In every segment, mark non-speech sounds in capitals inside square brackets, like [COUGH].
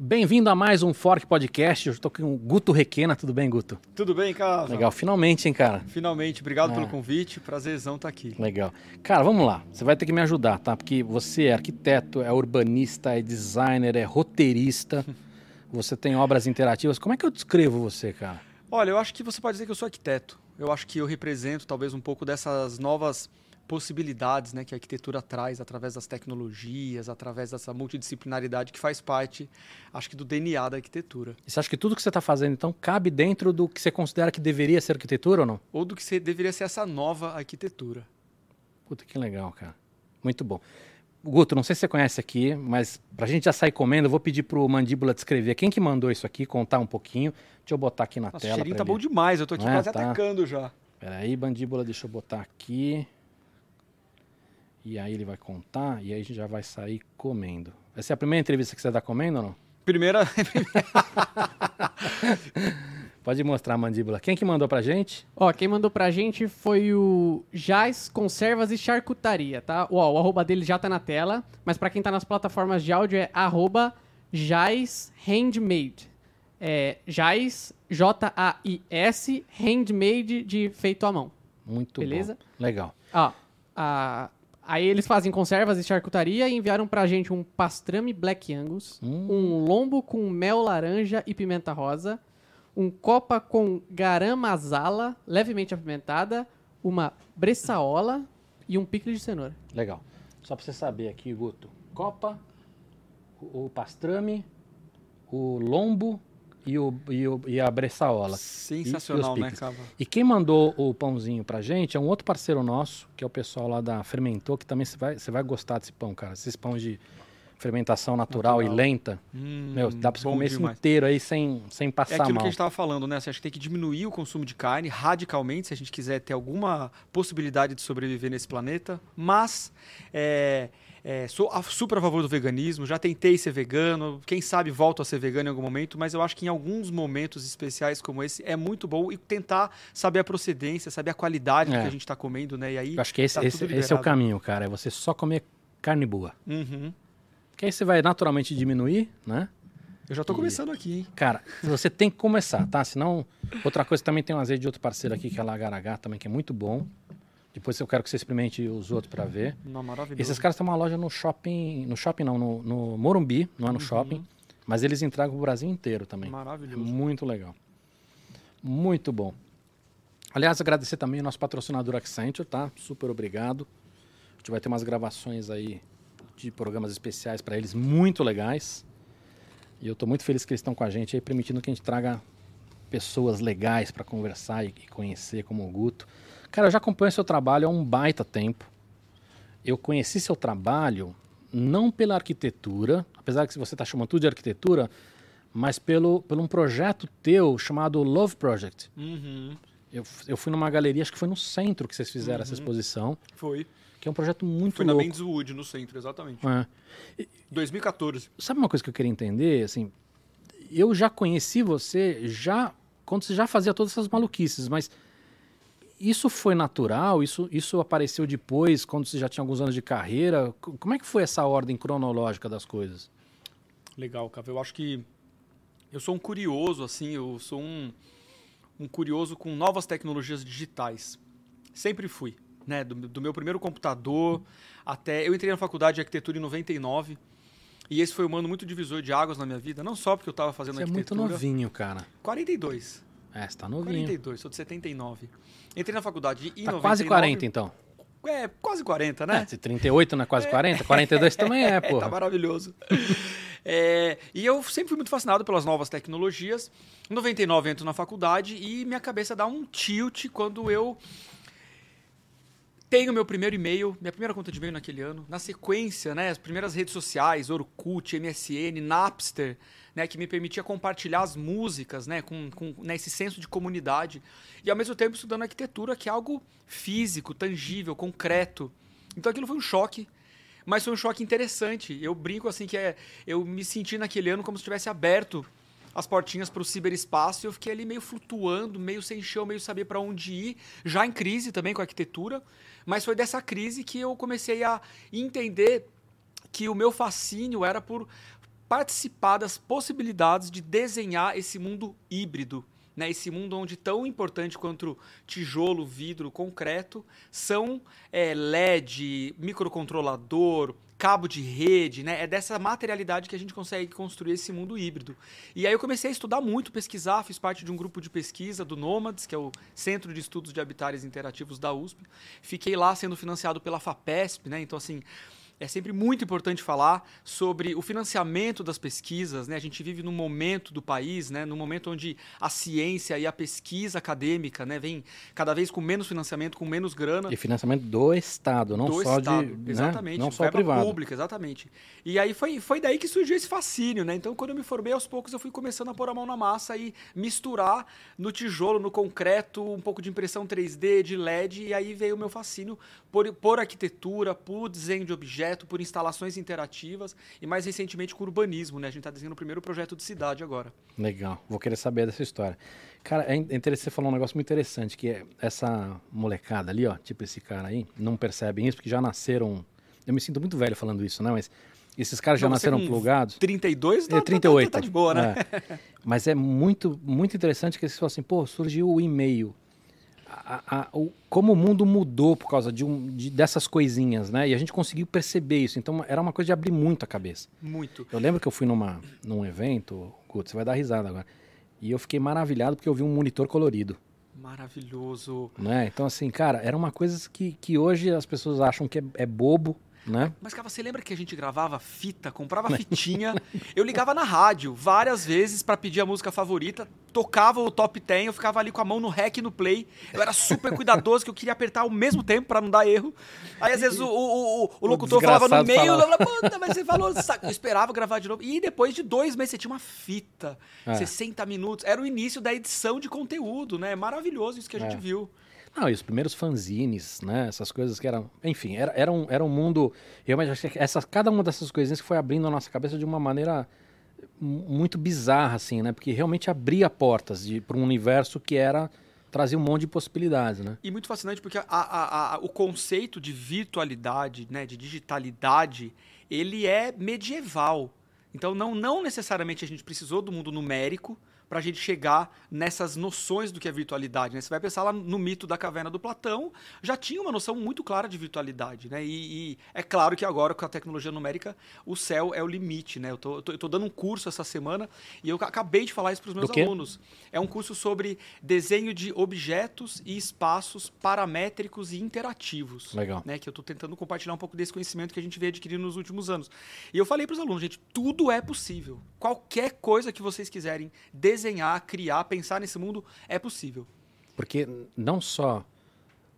Bem-vindo a mais um Fork Podcast. Eu estou com o Guto Requena. Tudo bem, Guto? Tudo bem, cara? Legal, finalmente, hein, cara? Finalmente, obrigado Ah. pelo convite. Prazerzão estar aqui. Legal. Cara, vamos lá. Você vai ter que me ajudar, tá? Porque você é arquiteto, é urbanista, é designer, é roteirista. [LAUGHS] Você tem obras interativas. Como é que eu descrevo você, cara? Olha, eu acho que você pode dizer que eu sou arquiteto. Eu acho que eu represento talvez um pouco dessas novas possibilidades né, que a arquitetura traz através das tecnologias, através dessa multidisciplinaridade que faz parte, acho que, do DNA da arquitetura. E você acha que tudo que você está fazendo, então, cabe dentro do que você considera que deveria ser arquitetura ou não? Ou do que deveria ser essa nova arquitetura. Puta, que legal, cara. Muito bom. Guto, não sei se você conhece aqui, mas pra gente já sair comendo, eu vou pedir pro Mandíbula descrever quem que mandou isso aqui, contar um pouquinho. Deixa eu botar aqui na Nossa, o tela. cheirinho pra tá ele. bom demais. Eu tô aqui Não é? quase Tá. atacando já. Peraí, Mandíbula, deixa eu botar aqui. E aí ele vai contar e aí a gente já vai sair comendo. Vai ser a primeira entrevista que você dá comendo ou não? Primeira. [LAUGHS] Pode mostrar a mandíbula. Quem que mandou pra gente? Ó, quem mandou pra gente foi o Jais Conservas e Charcutaria, tá? Ó, o arroba dele já tá na tela, mas pra quem tá nas plataformas de áudio é arroba Jais Handmade. É Jais, J-A-I-S, Handmade de feito à mão. Muito Beleza? bom. Legal. Ó, a- aí eles fazem conservas e charcutaria e enviaram pra gente um pastrame Black Angus, Hum. um lombo com mel laranja e pimenta rosa, um copa com garam masala levemente apimentada, uma bressaola e um picles de cenoura. Legal. Só pra você saber aqui, Guto. Copa, o o pastrame, o lombo e, o, e, o- e a bressaola. Sensacional, E- e né. Cava? E quem mandou o pãozinho pra gente é um outro parceiro nosso, que é o pessoal lá da Fermentou, que também você vai, vai gostar desse pão, cara. Esses pão de fermentação natural, Natural. e lenta. Hum, Meu, dá pra você comer isso demais. inteiro aí sem, sem É passar aquilo mal. que a gente estava falando, né? Você acha que tem que diminuir o consumo de carne radicalmente se a gente quiser ter alguma possibilidade de sobreviver nesse planeta. Mas é, é, sou a- super a favor do veganismo. Já tentei ser vegano. Quem sabe volto a ser vegano em algum momento. Mas eu acho que em alguns momentos especiais como esse é muito bom e tentar saber a procedência, saber a qualidade do É. que a gente está comendo, né? E aí. Eu acho que esse, tá esse, esse é o caminho, cara. É você só comer carne boa. Uhum. Que aí você vai naturalmente diminuir, né? Eu já estou começando aqui, hein? Cara, você tem que começar, tá? Senão, outra coisa também tem um azeite de outro parceiro aqui, que é a Lagaragá também, que é muito bom. Depois eu quero que você experimente os outros pra ver. Não, maravilhoso. Esses caras têm uma loja no shopping, no shopping não, no, no Morumbi, não é no shopping, mas eles entregam o Brasil inteiro também. É Maravilhoso. muito legal. Muito bom. Aliás, agradecer também ao nosso patrocinador Accenture, tá? Super obrigado. A gente vai ter umas gravações aí de programas especiais para eles muito legais. E eu estou muito feliz que eles estão com a gente aí, permitindo que a gente traga pessoas legais para conversar e conhecer, como o Guto. Cara, eu já acompanho seu trabalho há um baita tempo. Eu conheci seu trabalho não pela arquitetura, apesar que você está chamando tudo de arquitetura, mas pelo, pelo um projeto teu chamado Love Project. Uhum. Eu, eu fui numa galeria, acho que foi no centro que vocês fizeram essa exposição, Foi. que é um projeto muito Foi na louco. Mendes Wood, no centro, exatamente. É. 2014. Sabe uma coisa que eu queria entender? Assim, eu já conheci você já quando você já fazia todas essas maluquices, mas isso foi natural? Isso, isso apareceu depois, quando você já tinha alguns anos de carreira? Como é que foi essa ordem cronológica das coisas? Legal, Cava. Eu acho que eu sou um curioso, assim, eu sou um, um curioso com novas tecnologias digitais. Sempre fui, né? Do, do meu primeiro computador até... Eu entrei na faculdade de arquitetura em 99 e esse foi um ano muito divisor de águas na minha vida, não só porque eu estava fazendo Você é muito arquitetura... novinho, cara. 42. É, você tá novinho. 42, sou de 79. Entrei na faculdade em Tá 99. quase 40, então. É, quase 40, É, né? se 38 não é quase 40, 42 [LAUGHS] também é, tá porra. maravilhoso. [LAUGHS] É, e eu sempre fui muito fascinado pelas novas tecnologias. Em 99 eu entro na faculdade e minha cabeça dá um tilt quando eu tenho meu primeiro e-mail, minha primeira conta de e-mail naquele ano. Na sequência, né, as primeiras redes sociais, Orkut, MSN, Napster, né, que me permitia compartilhar as músicas, né, com, com né, esse senso de comunidade. E ao mesmo tempo estudando arquitetura, que é algo físico, tangível, concreto. Então aquilo foi um choque, mas foi um choque interessante. Eu brinco assim que é, eu me senti naquele ano como se tivesse aberto as portinhas para o ciberespaço e eu fiquei ali meio flutuando, meio sem chão, meio saber para onde ir, já em crise também com a arquitetura, mas foi dessa crise que eu comecei a entender que o meu fascínio era por participar das possibilidades de desenhar esse mundo híbrido. Né, esse mundo onde tão importante quanto tijolo, vidro, concreto são é, LED, microcontrolador, cabo de rede, né? É dessa materialidade que a gente consegue construir esse mundo híbrido. E aí eu comecei a estudar muito, pesquisar, fiz parte de um grupo de pesquisa do Nomads, que é o Centro de Estudos de Habitares Interativos da USP. Fiquei lá sendo financiado pela FAPESP, né? Então assim, é sempre muito importante falar sobre o financiamento das pesquisas. Né? A gente vive num momento do país, né? num momento onde a ciência e a pesquisa acadêmica né? vem cada vez com menos financiamento, com menos grana. E financiamento do Estado, não do só Estado, de. né? Exatamente. Não só privado. pública, exatamente. E aí foi, foi daí que surgiu esse fascínio, né? Então, quando eu me formei, aos poucos eu fui começando a pôr a mão na massa e misturar no tijolo, no concreto, um pouco de impressão 3D, de LED, e aí veio o meu fascínio por, por arquitetura, por desenho de objeto, por instalações interativas e mais recentemente com urbanismo, né? A gente está desenhando o primeiro projeto de cidade agora. Legal, vou querer saber dessa história. Cara, é in- interessante você falou um negócio muito interessante, que é essa molecada ali, ó, tipo esse cara aí, não percebem isso porque já nasceram. Eu me sinto muito velho falando isso, né? Mas esses caras já nasceram plugados. 32 É, tá, 38. Tá, tá de boa, né? É. Mas é muito, muito interessante que eles falam assim, pô, surgiu o e-mail. A- a- o- como o mundo mudou por causa de, um, de- dessas coisinhas, né? E a gente conseguiu perceber isso. Então era uma coisa de abrir muito a cabeça. Muito. Eu lembro que eu fui numa, num evento, Guto, você vai dar risada agora. E eu fiquei maravilhado porque eu vi um monitor colorido. Maravilhoso. Né? Então, assim, cara, era uma coisa que, que hoje as pessoas acham que é, é bobo, né? Mas, cara, você lembra que a gente gravava fita, comprava [LAUGHS] fitinha? eu ligava na rádio várias vezes pra pedir a música favorita, tocava o top 10, eu ficava ali com a mão no rec e no play. Eu era super cuidadoso, que eu queria apertar ao mesmo tempo pra não dar erro. Aí, às vezes, o, o, o, o locutor falava no meio, eu falava. falava, puta, mas você falou, saco. eu esperava gravar de novo. E depois de dois meses, você tinha uma fita, É. 60 minutos. Era o início da edição de conteúdo, né? Maravilhoso isso que a gente É. viu. Não, e os primeiros fanzines, né? Essas coisas que eram. Enfim, era, era, um, era um mundo. Eu acho que cada uma dessas coisinhas que foi abrindo a nossa cabeça de uma maneira mu- muito bizarra, assim, né? Porque realmente abria portas para um universo que era. trazia um monte de possibilidades, né? E muito fascinante porque a- a- a- o conceito de virtualidade, né, de digitalidade, ele é medieval. Então, não, não necessariamente a gente precisou do mundo numérico para a gente chegar nessas noções do que é virtualidade. Né? Você vai pensar lá no mito da caverna do Platão, já tinha uma noção muito clara de virtualidade. Né? E, e é claro que agora, com a tecnologia numérica, o céu é o limite. Né? Eu tô, eu tô- eu tô dando um curso essa semana e eu acabei de falar isso para os meus alunos. É um curso sobre desenho de objetos e espaços paramétricos e interativos. Legal. Né, que eu estou tentando compartilhar um pouco desse conhecimento que a gente veio adquirindo nos últimos anos. E eu falei para os alunos, gente, tudo é possível. Qualquer coisa que vocês quiserem desenhar, criar, pensar nesse mundo é possível. Porque não só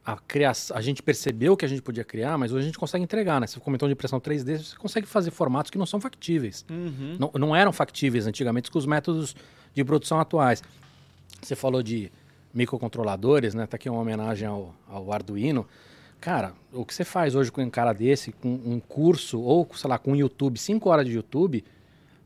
a criação, a gente percebeu que a gente podia criar, mas hoje a gente consegue entregar, né? Você comentou de impressão 3D, você consegue fazer formatos que não são factíveis. Uhum. Não, não eram factíveis antigamente com os métodos de produção atuais. Você falou de microcontroladores, né? Tá aqui uma homenagem ao, ao Arduino. Cara, o que você faz hoje com um cara desse, com um curso, ou, sei lá, com um YouTube, cinco horas de YouTube,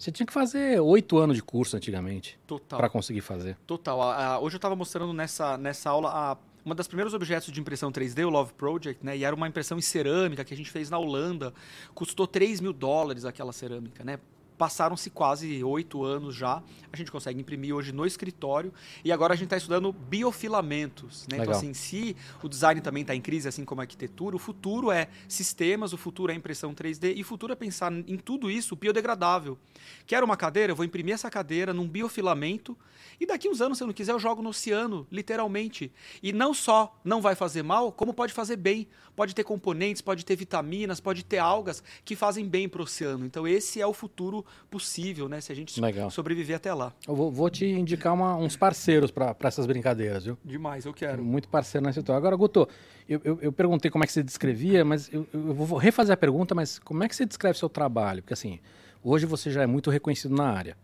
você tinha que fazer oito anos de curso antigamente Total. para conseguir fazer. Total. Hoje eu estava mostrando nessa, nessa aula a, uma das primeiros objetos de impressão 3D, o Love Project, né? E era uma impressão em cerâmica que a gente fez na Holanda. Custou 3 mil dólares aquela cerâmica, né? Passaram-se quase oito anos já. A gente consegue imprimir hoje no escritório. E agora a gente está estudando biofilamentos. Né? Então, assim, se o design também está em crise, assim como a arquitetura, o futuro é sistemas, o futuro é impressão 3D e o futuro é pensar em tudo isso biodegradável. Quero uma cadeira? Eu vou imprimir essa cadeira num biofilamento e daqui uns anos, se eu não quiser, eu jogo no oceano, literalmente. E não só não vai fazer mal, como pode fazer bem. Pode ter componentes, pode ter vitaminas, pode ter algas que fazem bem para o oceano. Então esse é o futuro possível, né? Se a gente Legal. sobreviver até lá. Eu vou, vou te indicar uma- uns parceiros para essas brincadeiras, viu? Demais, eu quero. Muito parceiro nessa história. Agora, Guto, eu, eu, eu perguntei como é que você descrevia, mas eu, eu vou refazer a pergunta, mas como é que você descreve seu trabalho? Porque assim, hoje você já é muito reconhecido na área.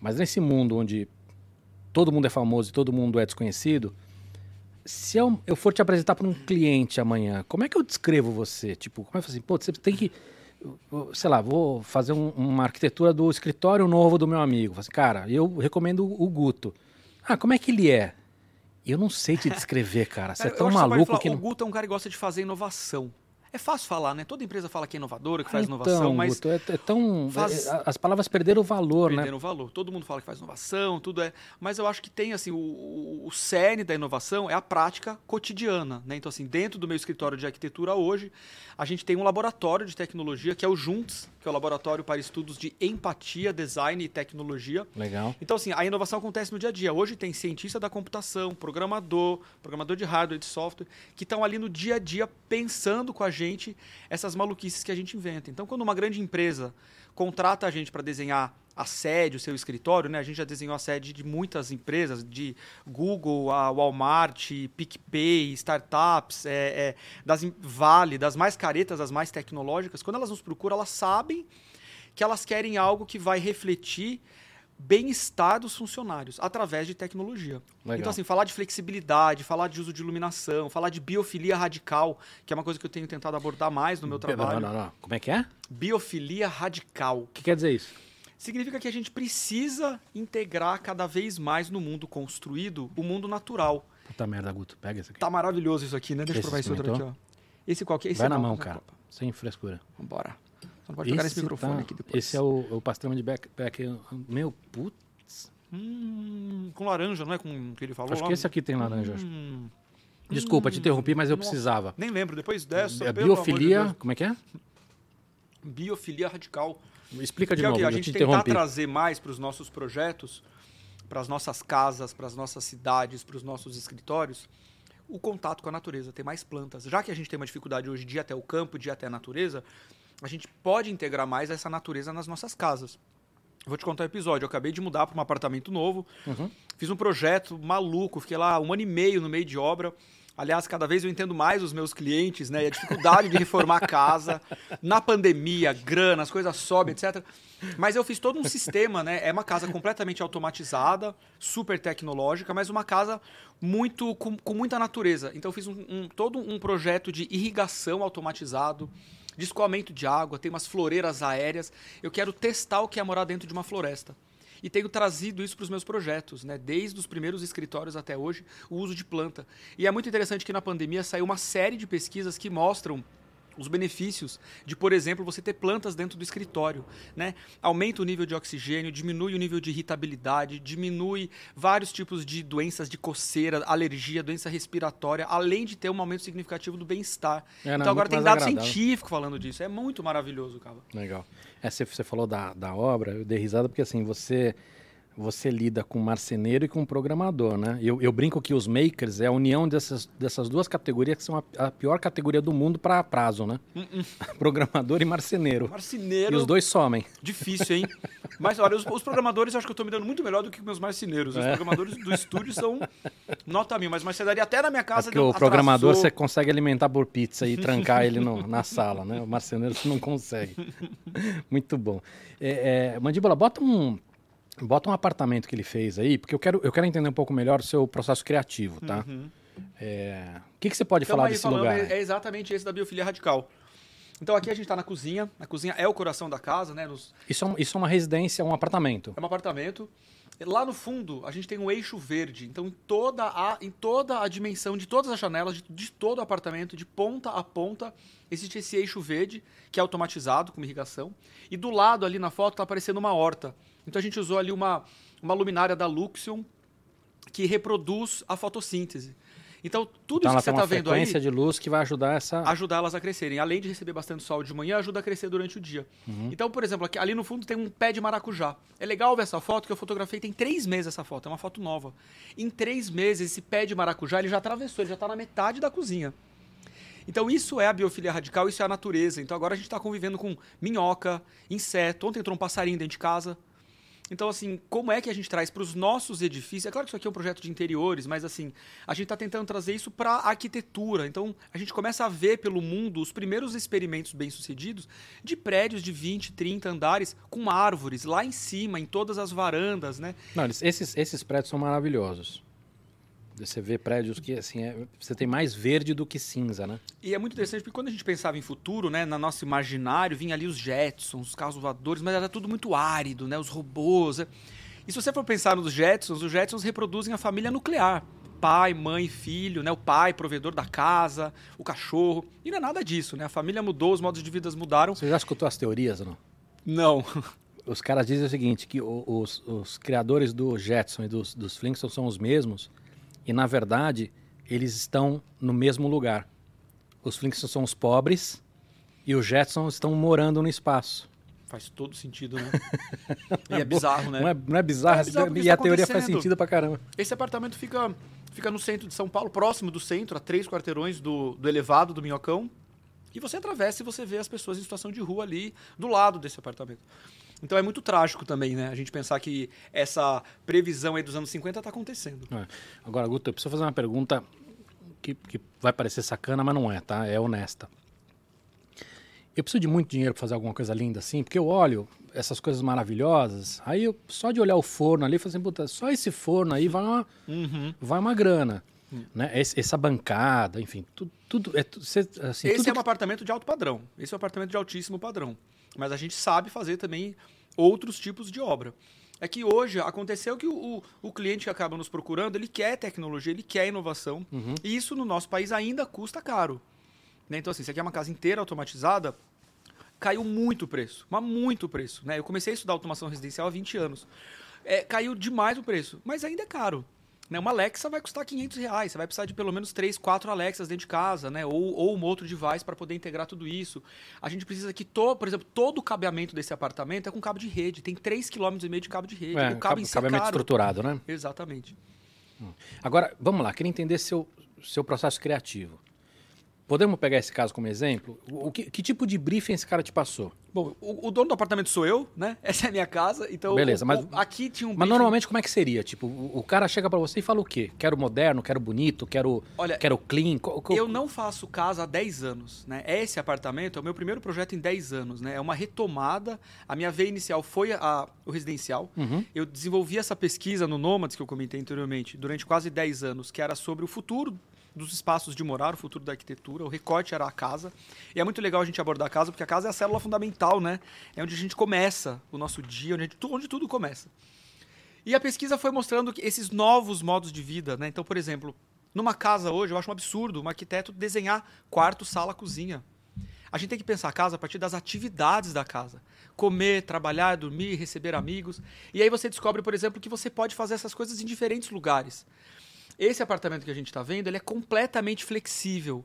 Mas nesse mundo onde todo mundo é famoso e todo mundo é desconhecido, se eu, eu for te apresentar para um cliente amanhã, como é que eu descrevo você? Tipo, como é que assim, pô, você tem que, sei lá, vou fazer um- uma arquitetura do escritório novo do meu amigo. Assim, cara, eu recomendo o Guto. Ah, como é que ele é? Eu não sei te descrever, cara. Você é [LAUGHS] Cara, tão que maluco que O não... Guto é um cara que gosta de fazer inovação. É fácil falar, né? Toda empresa fala que é inovadora, que faz então, inovação, mas Guto, é, é tão. faz- é- as palavras perderam o valor, né? perdendo valor. Todo mundo fala que faz inovação, tudo é. Mas eu acho que tem, assim, o, o, o cerne da inovação é a prática cotidiana, né? Então, assim, dentro do meu escritório de arquitetura hoje, a gente tem um laboratório de tecnologia que é o JUNTS, que é o Laboratório para Estudos de Empatia, Design e Tecnologia. Legal. Então, assim, a inovação acontece no dia a dia. Hoje tem cientista da computação, programador, programador de hardware, de software, que estão ali no dia a dia pensando com a gente essas maluquices que a gente inventa. Então, quando uma grande empresa contrata a gente para desenhar a sede, o seu escritório, né? A gente já desenhou a sede de muitas empresas, de Google, a Walmart, PicPay, startups, é, é, das Vale, das mais caretas, das mais tecnológicas. Quando elas nos procuram, elas sabem que elas querem algo que vai refletir bem-estar dos funcionários através de tecnologia. Legal. Então, assim, falar de flexibilidade, falar de uso de iluminação, falar de biofilia radical, que é uma coisa que eu tenho tentado abordar mais no meu trabalho. Não, não, não. Como é que é? O Biofilia radical. que quer dizer isso? Significa que a gente precisa integrar cada vez mais no mundo construído o mundo natural. Puta merda, Guto. Pega esse aqui. Tá maravilhoso isso aqui, né? Deixa eu Esse provar esse outro aqui, ó. Esse qual que é? Esse Vai é na mão, cara. Sem frescura. Vambora. Não pode pegar nesse microfone tá- aqui depois. Esse é o, o pastrama de backpack. Meu, putz. Hum, com laranja, não é com o que ele falou Acho lá? que esse aqui tem laranja. Hum, Desculpa, te interrompi, mas eu nossa. precisava. nem lembro, depois dessa. É de biofilia. Deus. como é que é? Biofilia radical. Explica de que novo, que? A gente te tentar interrompi. trazer mais para os nossos projetos, para as nossas casas, para as nossas cidades, para os nossos escritórios, o contato com a natureza, ter mais plantas. Já que a gente tem uma dificuldade hoje de ir até o campo, de ir até a natureza, a gente pode integrar mais essa natureza nas nossas casas. Vou te contar um episódio. Eu acabei de mudar para um apartamento novo. Uhum. Fiz um projeto maluco. Fiquei lá um ano e meio no meio de obra. Aliás, cada vez eu entendo mais os meus clientes, né? E a dificuldade de reformar a casa. [LAUGHS] Na pandemia, grana, as coisas sobem, etc. Mas eu fiz todo um sistema, né? É uma casa completamente automatizada, super tecnológica, mas uma casa muito com, com muita natureza. Então eu fiz um, um- todo um projeto de irrigação automatizado, de escoamento de água, tem umas floreiras aéreas. Eu quero testar o que é morar dentro de uma floresta. E tenho trazido isso para os meus projetos, né? Desde os primeiros escritórios até hoje, o uso de planta. E é muito interessante que na pandemia saiu uma série de pesquisas que mostram os benefícios de, por exemplo, você ter plantas dentro do escritório, né? Aumenta o nível de oxigênio, diminui o nível de irritabilidade, diminui vários tipos de doenças de coceira, alergia, doença respiratória, além de ter um aumento significativo do bem-estar. É, não, então agora muito tem dado agradável. científico falando disso. É muito maravilhoso, cara. Legal. É, você, você falou da, da obra, eu dei risada porque assim, você você lida com marceneiro e com programador, né? Eu, eu brinco que os makers é a união dessas, dessas duas categorias que são a, a pior categoria do mundo para prazo, né? [LAUGHS] programador e marceneiro. Marceneiro. E os dois somem. Difícil, hein? Mas olha, os, os programadores acho que eu tô me dando muito melhor do que meus marceneiros. Os É. programadores do estúdio são nota mil, mas marcenaria até na minha casa. porque deu- o programador atrasou. você consegue alimentar por pizza e trancar ele no- [LAUGHS] na sala, né? O marceneiro você não consegue. Muito bom. É, é, Mandíbula, bota um, bota um apartamento que ele fez aí, porque eu quero, eu quero entender um pouco melhor o seu processo criativo, tá? É, o que, que você pode Tamo falar desse lugar? É, é exatamente esse da biofilia radical. Então aqui a gente está na cozinha. A cozinha é o coração da casa, né? Nos- Isso, é um- isso é uma residência, um apartamento. é um apartamento. Lá no fundo, a gente tem um eixo verde. Então, em toda a, em toda a dimensão de todas as janelas, de, de todo o apartamento, de ponta a ponta, existe esse eixo verde, que é automatizado, com irrigação. E do lado ali na foto está aparecendo uma horta. Então, a gente usou ali uma, uma luminária da Luxion, que reproduz a fotossíntese. Então, tudo Então isso que você está vendo aí frequência de luz que vai ajudar essa. ajudar elas a crescerem. Além de receber bastante sol de manhã, ajuda a crescer durante o dia. Então, por exemplo, aqui, ali no fundo tem um pé de maracujá. É legal ver essa foto que eu fotografei tem três meses essa foto, é uma foto nova. Em três meses, esse pé de maracujá ele já atravessou, ele já está na metade da cozinha. Então isso é a biofilia radical, isso é a natureza. Então agora a gente está convivendo com minhoca, inseto. Ontem entrou um passarinho dentro de casa. Então, assim, como é que a gente traz para os nossos edifícios? É claro que isso aqui é um projeto de interiores, mas assim, a gente está tentando trazer isso para a arquitetura. Então, a gente começa a ver pelo mundo os primeiros experimentos bem-sucedidos de prédios de 20, 30 andares com árvores lá em cima, em todas as varandas, né? Não, esses, esses prédios são maravilhosos. Você vê prédios que, assim, é- você tem mais verde do que cinza, né? E é muito interessante porque quando a gente pensava em futuro, né, na nosso imaginário, vinha ali os Jetsons, os carros voadores, mas era tudo muito árido, né, os robôs. né? E se você for pensar nos Jetsons, os Jetsons reproduzem a família nuclear. pai, mãe, filho, né? O pai, provedor da casa, o cachorro. E não é nada disso, né? A família mudou, os modos de vida mudaram. Você já escutou as teorias ou não? Não. [LAUGHS] Os caras dizem o seguinte, que os, os criadores do Jetson e dos, dos Flintstones são os mesmos, e na verdade eles estão no mesmo lugar. Os Flintstones são os pobres e os Jetsons estão morando no espaço. Faz todo sentido, né? [LAUGHS] e é bizarro, né? Não é, não é bizarro? É bizarro e a tá teoria faz sentido pra caramba. Esse apartamento fica, fica no centro de São Paulo, próximo do centro, a três quarteirões do, do elevado do Minhocão. E você atravessa e você vê as pessoas em situação de rua ali do lado desse apartamento. Então é muito trágico também, né? A gente pensar que essa previsão aí dos anos 50 está acontecendo. É. Agora, Guto, eu preciso fazer uma pergunta que, que vai parecer sacana, mas não é, tá? É honesta. Eu preciso de muito dinheiro para fazer alguma coisa linda assim, porque eu olho essas coisas maravilhosas, aí eu, só de olhar o forno ali, eu falo assim, puta, só esse forno aí vai uma, vai uma grana. Né? Esse- essa bancada, enfim, tudo, tudo é assim, Esse tudo é um apartamento de alto padrão. Esse é um apartamento de altíssimo padrão. Mas a gente sabe fazer também outros tipos de obra. É que hoje aconteceu que o, o- o cliente que acaba nos procurando, ele quer tecnologia, ele quer inovação. Uhum. E isso no nosso país ainda custa caro. Né? Então, assim, você quer uma casa inteira automatizada, caiu muito o preço, mas muito o preço. Né? Eu comecei a estudar automação residencial há 20 anos. É, caiu demais o preço, mas ainda é caro. Né? Uma Alexa vai custar 500 reais, você vai precisar de pelo menos 3, 4 Alexas dentro de casa, né? ou, ou um outro device para poder integrar tudo isso. A gente precisa que, to, por exemplo, todo o cabeamento desse apartamento é com cabo de rede, tem 3,5 km de cabo de rede. é, o cabo em si é estruturado, né? Exatamente. Agora, vamos lá, queria entender seu, seu processo criativo. Podemos pegar esse caso como exemplo? O, que, que tipo de briefing esse cara te passou? Bom, o, o dono do apartamento sou eu, né? [LAUGHS] Essa é a minha casa, então Beleza, o- mas- o- aqui tinha um Mas briefing- normalmente como é que seria? Tipo, o, cara chega pra você e fala o quê? Quero moderno, quero bonito, quero, Olha, quero clean. co- co- Eu não faço casa há 10 anos, né? Esse apartamento é o meu primeiro projeto em 10 anos, né? É uma retomada. A minha veia inicial foi a- o residencial. Uhum. Eu desenvolvi essa pesquisa no Nomads, que eu comentei anteriormente, durante quase 10 anos, que era sobre o futuro dos espaços de morar, o futuro da arquitetura. O recorte era a casa. E é muito legal a gente abordar a casa, porque a casa é a célula fundamental, né? É onde a gente começa o nosso dia, onde, gente- onde tudo começa. E a pesquisa foi mostrando esses novos modos de vida, né? Então, por exemplo, numa casa hoje, eu acho um absurdo um arquiteto desenhar quarto, sala, cozinha. A gente tem que pensar a casa a partir das atividades da casa. Comer, trabalhar, dormir, receber amigos. E aí você descobre, por exemplo, que você pode fazer essas coisas em diferentes lugares. Esse apartamento que a gente está vendo, ele é completamente flexível.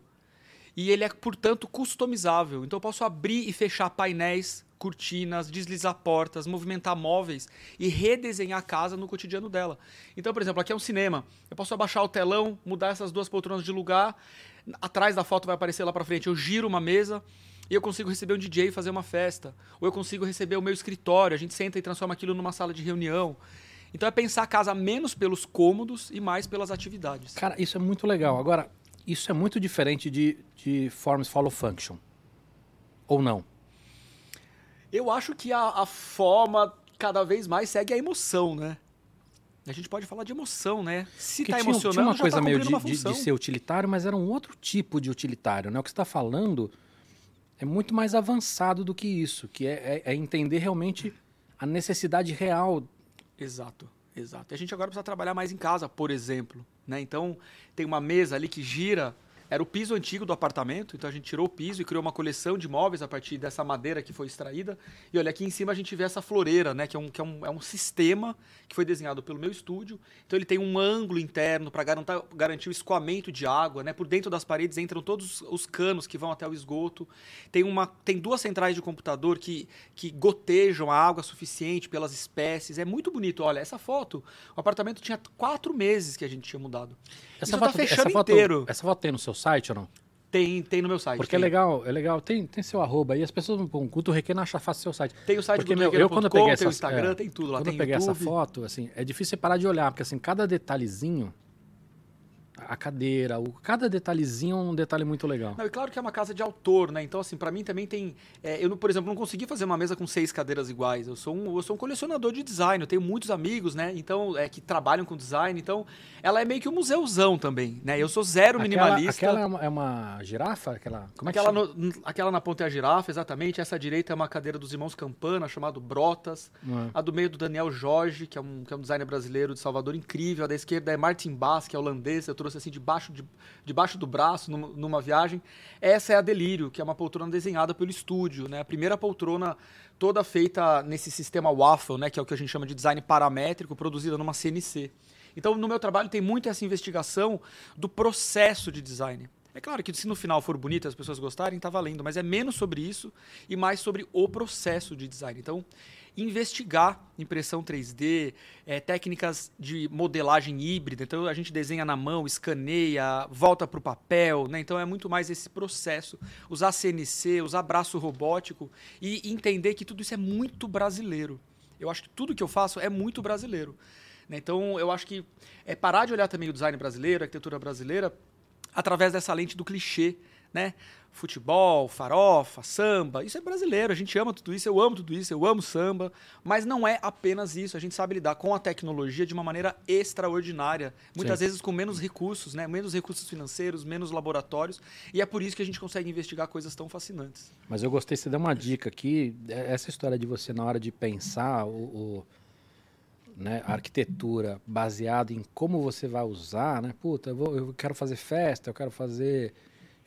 E ele é, portanto, customizável. Então eu posso abrir e fechar painéis, cortinas, deslizar portas, movimentar móveis e redesenhar a casa no cotidiano dela. Então, por exemplo, aqui é um cinema. Eu posso abaixar o telão, mudar essas duas poltronas de lugar. Atrás da foto vai aparecer lá para frente. Eu giro uma mesa e eu consigo receber um DJ e fazer uma festa. Ou eu consigo receber o meu escritório. A gente senta e transforma aquilo numa sala de reunião. Então é pensar a casa menos pelos cômodos e mais pelas atividades. Cara, isso é muito legal. Agora, isso é muito diferente de, de Forms Follow Function. Ou não? Eu acho que a, a forma cada vez mais segue a emoção, né? A gente pode falar de emoção, né? Se tá tinha, emocionando, tinha uma já coisa tá meio de, uma de- de ser utilitário, mas era um outro tipo de utilitário. Né? O que você está falando é muito mais avançado do que isso, que é, é- é entender realmente a necessidade real. Exato, exato. E a gente agora precisa trabalhar mais em casa, por exemplo. Né? Então, tem uma mesa ali que gira. Era o piso antigo do apartamento, então a gente tirou o piso e criou uma coleção de móveis a partir dessa madeira que foi extraída. E olha, aqui em cima a gente vê essa floreira, né? Que é um, que é um, é um sistema que foi desenhado pelo meu estúdio. Então ele tem um ângulo interno para garantir, o escoamento de água, né? Por dentro das paredes entram todos os canos que vão até o esgoto. Tem, uma, tem duas centrais de computador que, que gotejam a água suficiente pelas espécies. É muito bonito. Olha, essa foto, o apartamento tinha quatro meses que a gente tinha mudado. Isso tá fechando foto, inteiro. essa foto tem no seu site ou não? Tem, tem no meu site. Porque é tem. legal, é legal. Tem, tem seu arroba aí, as pessoas me perguntam, Guto Requena acha fácil seu site. Tem o site Porque, do meu, eu quando eu peguei tem o essa, Instagram, é, tem tudo lá. Quando tem eu peguei YouTube. essa foto, assim, é difícil você parar de olhar, porque assim, cada detalhezinho, a cadeira, o, cada detalhezinho é um detalhe muito legal. Não, e claro que é uma casa de autor, né? Então, assim, para mim também tem. É, eu, por exemplo, não consegui fazer uma mesa com seis cadeiras iguais. Eu sou um, eu sou um colecionador de design, eu tenho muitos amigos, né? Então, é, que trabalham com design. Então, ela é meio que um museuzão também, né? Eu sou zero aquela, minimalista. Aquela é uma, é uma girafa? Aquela, como é que aquela, no- aquela na ponta é a girafa, exatamente. Essa direita é uma cadeira dos irmãos Campana, chamado Brotas. É. A do meio do Daniel Jorge, que é, um, que é um designer brasileiro de Salvador incrível. A da esquerda é Martin Bass, que é holandês. Eu trouxe assim debaixo, de, debaixo do braço numa, numa viagem. Essa é a Delírio, que é uma poltrona desenhada pelo estúdio, né? A primeira poltrona toda feita nesse sistema waffle, né? Que é o que a gente chama de design paramétrico, produzida numa CNC. Então, no meu trabalho tem muito essa investigação do processo de design. É claro que se no final for bonito e as pessoas gostarem, tá valendo, mas é menos sobre isso e mais sobre o processo de design. Então, investigar impressão 3D, eh, técnicas de modelagem híbrida. Então, a gente desenha na mão, escaneia, volta para o papel. Né? Então, é muito mais esse processo. Usar CNC, usar braço robótico e entender que tudo isso é muito brasileiro. Eu acho que tudo que eu faço é muito brasileiro. né? Então, eu acho que é parar de olhar também o design brasileiro, a arquitetura brasileira, através dessa lente do clichê, né? Futebol, farofa, samba, isso é brasileiro, a gente ama tudo isso, eu amo tudo isso, eu amo samba, mas não é apenas isso, a gente sabe lidar com a tecnologia de uma maneira extraordinária, muitas Sim. vezes com menos recursos, né? Menos recursos financeiros, menos laboratórios, e é por isso que a gente consegue investigar coisas tão fascinantes. Mas eu gostei, você deu uma dica aqui. é- Essa história de você, na hora de pensar o, o- né, a arquitetura baseado em como você vai usar, né? Puta, eu, vou- eu quero fazer festa, eu quero fazer.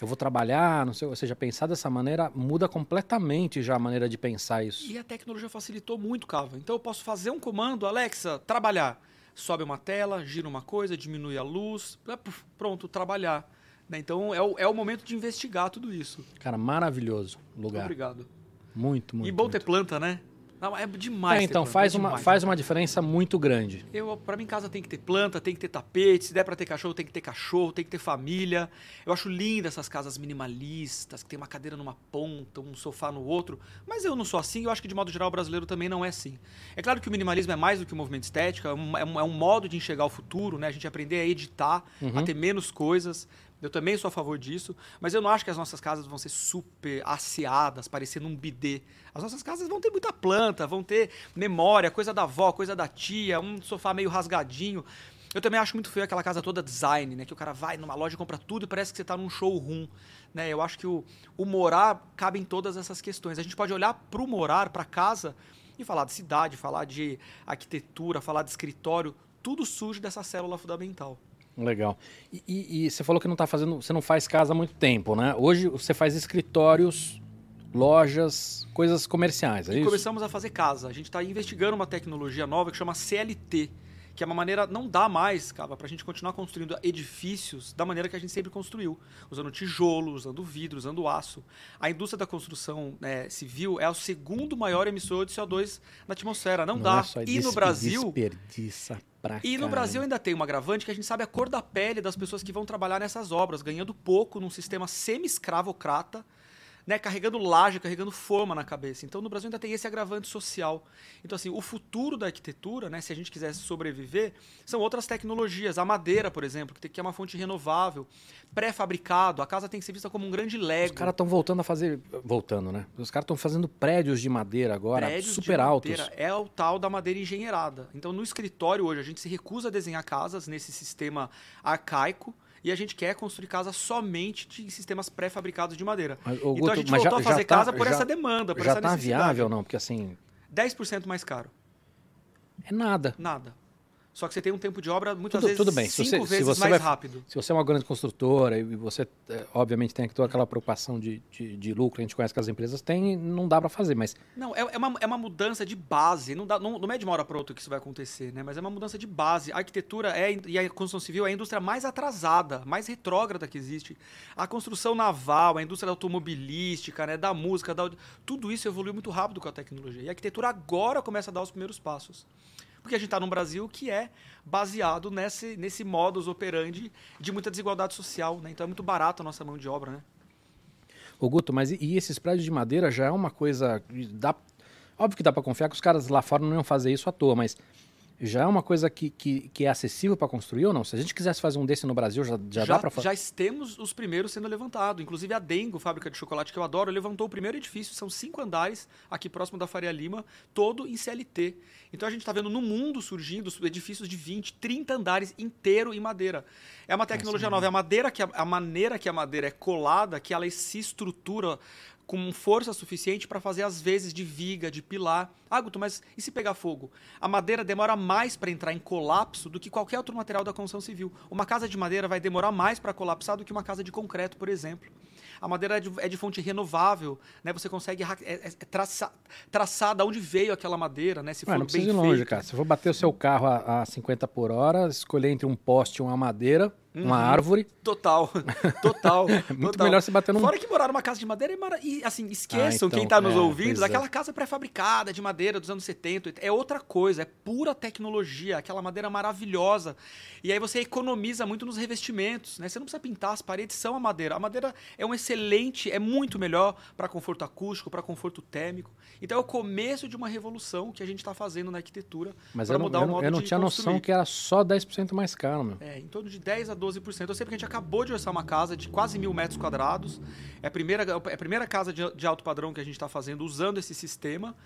Eu vou trabalhar, não sei. Ou seja, pensar dessa maneira muda completamente já a maneira de pensar isso. E a tecnologia facilitou muito, Cava. Então eu posso fazer um comando, Alexa, trabalhar. Sobe uma tela, gira uma coisa, diminui a luz, é, puf, pronto, trabalhar. Né? Então é o, é o momento de investigar tudo isso. Cara, maravilhoso Muito lugar. obrigado. Muito, muito. e bom muito. ter planta, né? Não, é demais. É, então planta, faz é uma, demais. faz uma diferença muito grande. Eu, pra mim, em casa tem que ter planta, tem que ter tapete. Se der pra ter cachorro, tem que ter cachorro, tem que ter família. Eu acho linda essas casas minimalistas, que tem uma cadeira numa ponta, um sofá no outro. Mas eu não sou assim, eu acho que de modo geral o brasileiro também não é assim. É claro que o minimalismo é mais do que um movimento estético, é um, é um- é um modo de enxergar o futuro, né? A gente aprender a editar, a ter menos coisas. Eu também sou a favor disso, mas eu não acho que as nossas casas vão ser super asseadas, parecendo um bidê. As nossas casas vão ter muita planta, vão ter memória, coisa da avó, coisa da tia, um sofá meio rasgadinho. Eu também acho muito feio aquela casa toda design, né? Que o cara vai numa loja e compra tudo e parece que você tá num showroom. Né? Eu acho que o, o morar cabe em todas essas questões. A gente pode olhar pro morar, pra casa, e falar de cidade, falar de arquitetura, falar de escritório. Tudo surge dessa célula fundamental. Legal. E, e- e você falou que não tá fazendo, você não faz casa há muito tempo, né? Hoje você faz escritórios, lojas, coisas comerciais, é E isso? começamos a fazer casa. A gente está investigando uma tecnologia nova que chama CLT, que é uma maneira, não dá mais, cara, para a gente continuar construindo edifícios da maneira que a gente sempre construiu, usando tijolo, usando vidro, usando aço. A indústria da construção né, civil é o segundo maior emissor de CO2 na atmosfera. Não, dá. é só e no Brasil, Desperdiça pra e no. Brasil ainda tem um agravante que a gente sabe a cor da pele das pessoas que vão trabalhar nessas obras, ganhando pouco num sistema semi-escravocrata, né, carregando laje, carregando forma na cabeça. Então no Brasil ainda tem esse agravante social. Então assim, o futuro da arquitetura, né, se a gente quisesse sobreviver, são outras tecnologias. A madeira, por exemplo, que tem- que é uma fonte renovável, pré-fabricado. A casa tem que ser vista como um grande Os lego. caras estão voltando a fazer. Voltando, né? Os caras estão fazendo prédios de madeira agora, prédios super altos. madeira. É o tal da madeira engenheirada. Então, no escritório hoje, a gente se recusa a desenhar casas nesse sistema arcaico e a gente quer construir casas somente de sistemas pré-fabricados de madeira. Mas, então, Guto, a gente voltou já- a fazer já tá- casa por já- essa demanda, por Já essa tá necessidade. viável, não? Porque assim, 10% mais caro. é nada. Nada. Só que você tem um tempo de obra muitas Tudo, vezes tudo bem. Se cinco você, se vezes você mais vai, rápido. Se você é uma grande construtora e você, é, obviamente, tem toda aquela preocupação de, de, de lucro, a gente conhece que as empresas têm, não dá para fazer, mas Não, é, é uma, é uma mudança de base. Não, dá, não, não é de uma hora para outra que isso vai acontecer, né? Mas é uma mudança de base. A arquitetura é, e a construção civil é a indústria mais atrasada, mais retrógrada que existe. A construção naval, a indústria automobilística, né? da música, da, tudo isso evoluiu muito rápido com a tecnologia. E a arquitetura agora começa a dar os primeiros passos. Porque a gente está num Brasil que é baseado nesse, nesse modus operandi de muita desigualdade social, né? Então é muito barato a nossa mão de obra, né? Ô Guto, mas e, esses prédios de madeira já é uma coisa. Dá, óbvio que dá para confiar que os caras lá fora não iam fazer isso à toa, mas já é uma coisa que, que, que é acessível para construir ou não? Se a gente quisesse fazer um desse no Brasil, já, já, dá para fazer? Já temos os primeiros sendo levantados. Inclusive a Dengo, fábrica de chocolate que eu adoro, levantou o primeiro edifício, são cinco andares, aqui próximo da Faria Lima, todo em CLT. Então a gente está vendo no mundo surgindo edifícios de 20, 30 andares inteiro em madeira. É uma tecnologia é nova, é a madeira que a, a maneira que a madeira é colada, que ela se estrutura com força suficiente para fazer as vezes de viga, de pilar. Ah, Guto, mas e se pegar fogo? A madeira demora mais para entrar em colapso do que qualquer outro material da construção civil. Uma casa de madeira vai demorar mais para colapsar do que uma casa de concreto, por exemplo. A madeira é de, é de fonte renovável, né? Você consegue é, é, traçar, traçar de onde veio aquela madeira, né? Se Ué, for não precisa ir longe, feito. cara. Se for bater o seu carro a, a 50 por hora, escolher entre um poste e uma madeira, Uhum. Uma árvore. Total. [LAUGHS] Total. Muito total. melhor se bater num. Fora que morar numa casa de madeira é. E assim, esqueçam ah, então, quem está nos é, ouvindo, aquela é. casa pré-fabricada de madeira dos anos 70. É outra coisa, é pura tecnologia, aquela madeira maravilhosa. E aí você economiza muito nos revestimentos, né? Você não precisa pintar, as paredes são a madeira. A madeira é um excelente, é muito melhor para conforto acústico, para conforto térmico. Então é o começo de uma revolução que a gente está fazendo na arquitetura para mudar eu, o modo Eu não tinha construir. noção que era só 10% mais caro, meu. É, em torno de 10 a 12%. Eu sei porque a gente acabou de orçar uma casa de quase mil metros quadrados. É a primeira, é a primeira casa de, de alto padrão que a gente está fazendo usando esse sistema.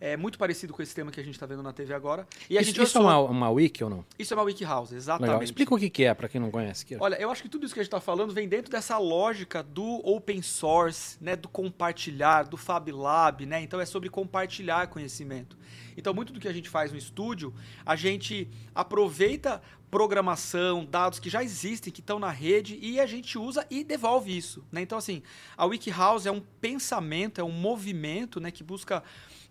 É muito parecido com esse sistema que a gente está vendo na TV agora. E a isso, gente isso é uma, uma wiki ou não? Isso é uma wiki house, exatamente. Legal. Explica o que, que é para quem não conhece. Olha, eu acho que tudo isso que a gente está falando vem dentro dessa lógica do open source, né, do compartilhar, do Fab Lab, né? Então é sobre compartilhar conhecimento. Então muito do que a gente faz no estúdio, a gente aproveita programação, dados que já existem, que estão na rede, e a gente usa e devolve isso. Né? Então, assim, a WikiHouse é um pensamento, é um movimento né, que busca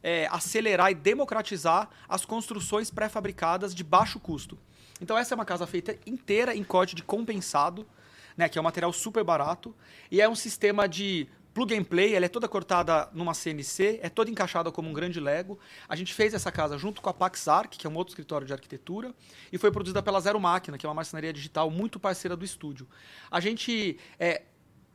é, acelerar e democratizar as construções pré-fabricadas de baixo custo. Então, essa é uma casa feita inteira em código de compensado, né, que é um material super barato, e é um sistema de plug and play, ela é toda cortada numa CNC, é toda encaixada como um grande Lego. A gente fez essa casa junto com a Pax Arc, que é um outro escritório de arquitetura, e foi produzida pela Zero Máquina, que é uma marcenaria digital muito parceira do estúdio. A gente é,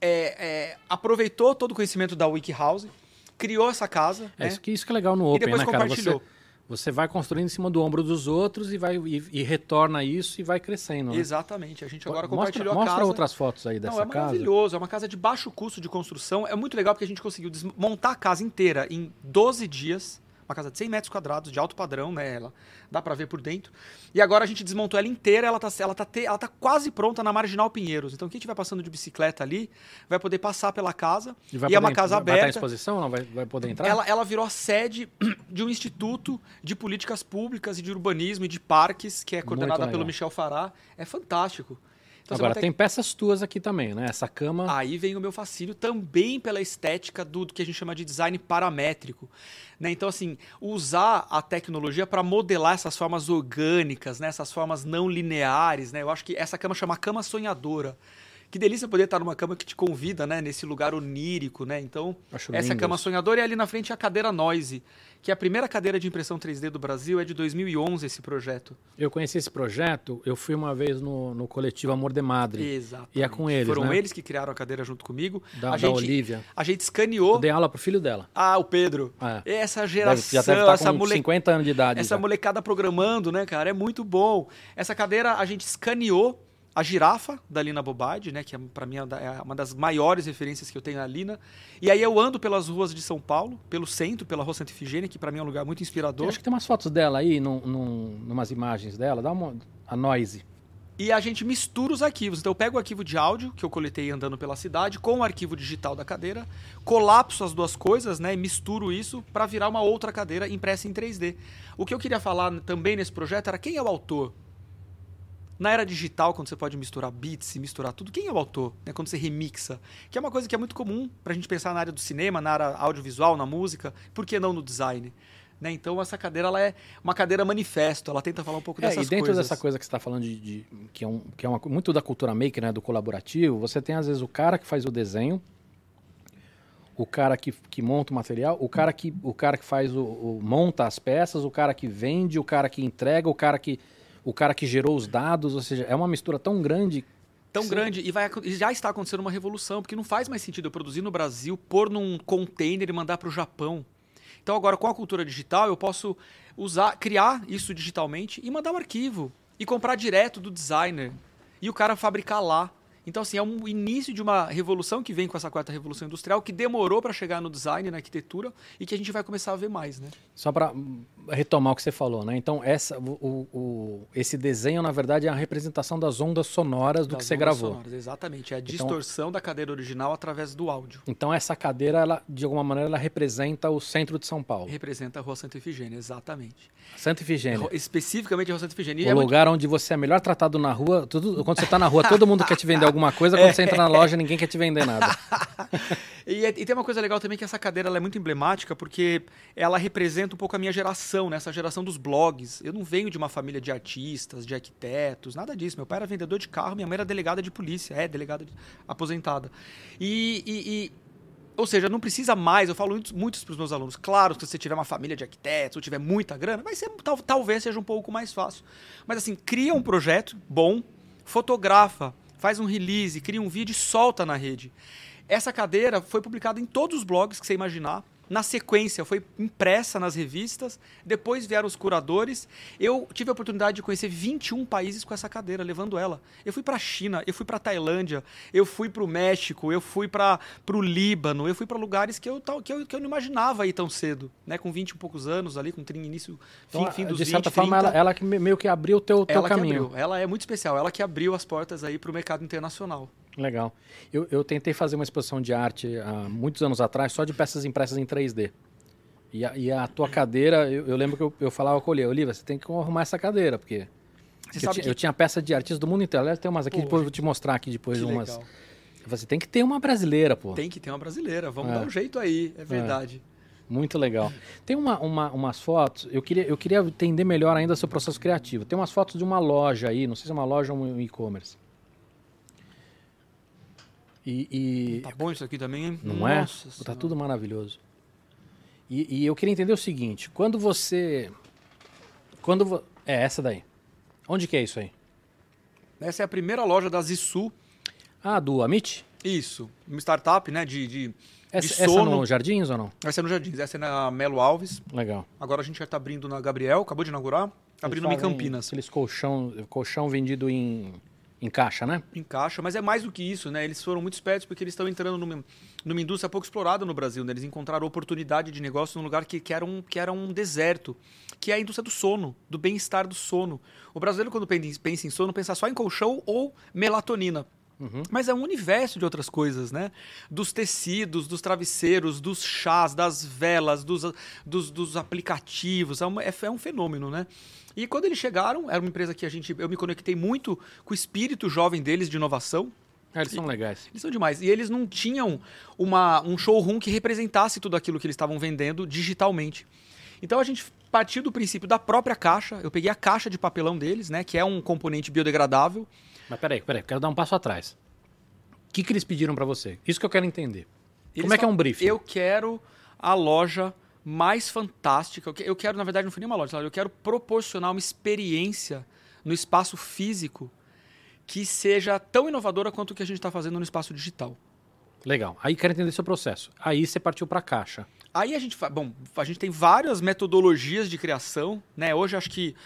é, é, aproveitou todo o conhecimento da WikiHouse, criou essa casa. É né? isso, que, isso que é legal no Open, e depois né, compartilhou. Cara? Você você vai construindo em cima do ombro dos outros e vai e, e retorna isso e vai crescendo. Né? Exatamente. A gente agora mostra, compartilhou mostra a casa. Mostra outras fotos aí dessa Não, é casa. É maravilhoso. É uma casa de baixo custo de construção. É muito legal porque a gente conseguiu montar a casa inteira em 12 dias uma casa de 100 metros quadrados, de alto padrão, né? Ela dá para ver por dentro. E agora a gente desmontou ela inteira, ela tá, ela, tá te, ela tá quase pronta na Marginal Pinheiros. Então quem estiver passando de bicicleta ali vai poder passar pela casa. E, e poder, é uma casa vai aberta. Vai estar em exposição não? Vai, vai poder entrar? Ela, ela virou a sede [CLEARS THROAT] de um instituto de políticas públicas e de urbanismo e de parques, que é coordenada pelo Michel Fará. É fantástico. Então, Agora, tem peças tuas aqui também, né? Essa cama. Aí vem o meu fascínio também pela estética do, do que a gente chama de design paramétrico. Né? Então, assim, usar a tecnologia para modelar essas formas orgânicas, né? essas formas não lineares. Né? Eu acho que essa cama chama cama sonhadora. Que delícia poder estar numa cama que te convida, né? Nesse lugar onírico, né? Então, Acho essa cama sonhadora e ali na frente a cadeira Noise, que é a primeira cadeira de impressão 3D do Brasil, é de 2011 esse projeto. Eu conheci esse projeto, eu fui uma vez no, no coletivo Amor de Madre. Exato. E é com eles, Foram né? eles que criaram a cadeira junto comigo. Da, a da gente, Olivia. A gente escaneou. Eu dei aula pro filho dela. Ah, o Pedro. É. Essa geração, deve, já deve estar essa com 50 anos de idade. Essa já. molecada programando, né, cara? É muito bom. Essa cadeira a gente escaneou a girafa da Lina Bobade, né, que é, para mim é, é uma das maiores referências que eu tenho na Lina. E aí eu ando pelas ruas de São Paulo, pelo centro, pela Rua Santa Ifigênia, que para mim é um lugar muito inspirador. Eu acho que tem umas fotos dela aí, num, num, numas imagens dela, dá uma a noise. E a gente mistura os arquivos. Então eu pego o arquivo de áudio que eu coletei andando pela cidade com o arquivo digital da cadeira, colapso as duas coisas, né, e misturo isso para virar uma outra cadeira impressa em 3D. O que eu queria falar também nesse projeto era quem é o autor na era digital, quando você pode misturar beats e misturar tudo, quem é o autor? Né? Quando você remixa. Que é uma coisa que é muito comum para a gente pensar na área do cinema, na área audiovisual, na música, por que não no design? Né? Então essa cadeira ela é uma cadeira manifesto, ela tenta falar um pouco é, dessas coisas. E dentro coisas. dessa coisa que você está falando de, de, que é, um, que é uma, muito da cultura maker, né, do colaborativo, você tem às vezes o cara que faz o desenho, o cara que, que monta o material, o cara que, o cara que faz o, o monta as peças, o cara que vende, o cara que entrega, o cara que o cara que gerou os dados, ou seja, é uma mistura tão grande. Tão grande, e, vai, já está acontecendo uma revolução, porque não faz mais sentido eu produzir no Brasil, pôr num container e mandar para o Japão. Então agora com a cultura digital eu posso usar, criar isso digitalmente e mandar um arquivo e comprar direto do designer e o cara fabricar lá. Então, assim, é um início de uma revolução que vem com essa quarta revolução industrial, que demorou para chegar no design, na arquitetura, e que a gente vai começar a ver mais, né? Só para retomar o que você falou, né? Então, essa, o, o, esse desenho, na verdade, é a representação das ondas sonoras do Das que você gravou. sonoras, exatamente. É a Então- distorção da cadeira original através do áudio. Então, essa cadeira, ela, de alguma maneira, ela representa o centro de São Paulo. Representa a Rua Santa Efigênia, exatamente. Santa Ifigênia. Ro- Especificamente a Rua Santa Efigênia. O é muito- lugar onde você é melhor tratado na rua. Tudo, quando você tá na rua, todo mundo quer te vender alguma coisa. [LAUGHS] É. Quando você entra na loja, ninguém quer te vender nada. [LAUGHS] E, é- e tem uma coisa legal também que essa cadeira é muito emblemática porque ela representa um pouco a minha geração, né? essa geração dos blogs. Eu não venho de uma família de artistas, de arquitetos, nada disso. Meu pai era vendedor de carro, minha mãe era delegada de polícia, é delegada de- aposentada. E, e- e- ou seja, não precisa mais, eu falo muito, muito para os meus alunos. Claro, se você tiver uma família de arquitetos ou tiver muita grana, vai ser, tal- talvez seja um pouco mais fácil. Mas assim, cria um projeto bom, fotografa, faz um release, cria um vídeo e solta na rede. Essa cadeira foi publicada em todos os blogs que você imaginar. Na sequência, foi impressa nas revistas. Depois vieram os curadores. Eu tive a oportunidade de conhecer 21 países com essa cadeira, levando ela. Eu fui para a China, eu fui para Tailândia, eu fui para o México, eu fui para o Líbano, eu fui para lugares que eu, que, eu, que eu não imaginava ir tão cedo. Né? Com 20 e poucos anos ali, com 30, início, fim, Então, fim dos de 20, certa forma, 30. ela, ela que me- meio que abriu o teu, teu Ela que caminho. abriu. Ela é muito especial. Ela que abriu as portas aí para o mercado internacional. Legal. Eu, eu tentei fazer uma exposição de arte há muitos anos atrás, só de peças impressas em 3D. E a, e a tua cadeira, eu, eu lembro que eu, eu falava com o Olivia, Olivia, você tem que arrumar essa cadeira, porque eu, que... eu tinha peça de artistas do mundo inteiro. Aliás, tem umas aqui, Pô, depois eu vou te mostrar aqui depois umas. legal. Você tem que ter uma brasileira, pô. Tem que ter uma brasileira. Vamos É. dar um jeito aí. É verdade. Muito legal. Tem uma, uma- umas fotos, eu queria, eu queria entender melhor ainda seu processo criativo. Tem umas fotos de uma loja aí, não sei se é uma loja ou um e-commerce. E, e- Tá bom isso aqui também, hein? não Nossa é? Tá Senhora. tudo maravilhoso. E, e eu queria entender o seguinte: quando você. Quando vo- É essa daí. Onde que é isso aí? Essa é a primeira loja da Zissu. Ah, do Amit? Isso. Uma startup, né? De, de, de Essa, essa sono. no Jardins ou não? Essa é no Jardins. Essa é na Melo Alves. Legal. Agora a gente já tá abrindo na Gabriel. Acabou de inaugurar. Abrindo uma em Campinas. Aqueles colchão, colchão vendido em, em caixa, né? Em caixa. Mas é mais do que isso, né? Eles foram muito espertos porque eles estão entrando numa, numa indústria pouco explorada no Brasil. Né? Eles encontraram oportunidade de negócio num lugar que, que, era um, que era um deserto. Que é a indústria do sono, do bem-estar do sono. O brasileiro, quando pensa pensa em sono, pensa só em colchão ou melatonina. Uhum. Mas é um universo de outras coisas, né? Dos tecidos, dos travesseiros, dos chás, das velas, dos, dos, dos aplicativos. É, uma- é- é um fenômeno, né? E quando eles chegaram, era uma empresa que a gente, eu me conectei muito com o espírito jovem deles de inovação. Ah, eles são legais. Eles são demais. E eles não tinham uma, um showroom que representasse tudo aquilo que eles estavam vendendo digitalmente. Então a gente partiu do princípio da própria caixa. Eu peguei a caixa de papelão deles, né? Que é um componente biodegradável. Mas peraí, peraí, quero dar um passo atrás. O que, que eles pediram pra você? Isso que eu quero entender. Eles Como é que é um briefing? Eu quero a loja mais fantástica. Eu que- Eu quero, na verdade, não foi nem uma loja, eu quero proporcionar uma experiência no espaço físico que seja tão inovadora quanto o que a gente está fazendo no espaço digital. Legal. Aí quero entender seu processo. Aí você partiu pra caixa. Aí a gente, bom, a gente tem várias metodologias de criação, né? Hoje acho que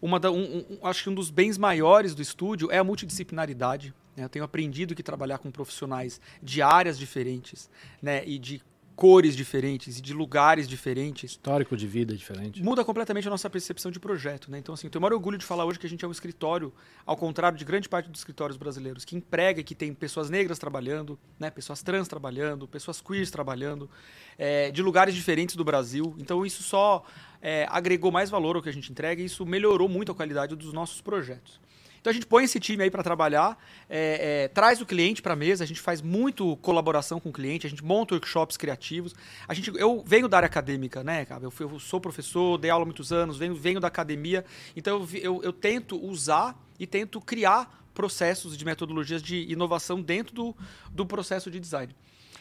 uma da- um, um- acho que um dos bens maiores do estúdio é a multidisciplinaridade. né? Eu tenho aprendido que trabalhar com profissionais de áreas diferentes, né? E de cores diferentes e de lugares diferentes Histórico de vida diferente. muda completamente a nossa percepção de projeto, né? Então, assim, eu tenho o maior orgulho de falar hoje que a gente é um escritório, ao contrário de grande parte dos escritórios brasileiros, que emprega, e que tem pessoas negras trabalhando, né? Pessoas trans trabalhando, pessoas queers trabalhando, é, de lugares diferentes do Brasil. Então, isso só é, agregou mais valor ao que a gente entrega e isso melhorou muito a qualidade dos nossos projetos. Então a gente põe esse time aí para trabalhar, é, é, traz o cliente para a mesa, a gente faz muito colaboração com o cliente, a gente monta workshops criativos. A gente, eu venho da área acadêmica, né, cara? Eu, eu sou professor, dei aula há muitos anos, venho, venho da academia, então eu, eu, eu tento usar e tento criar processos de metodologias de inovação dentro do, do processo de design.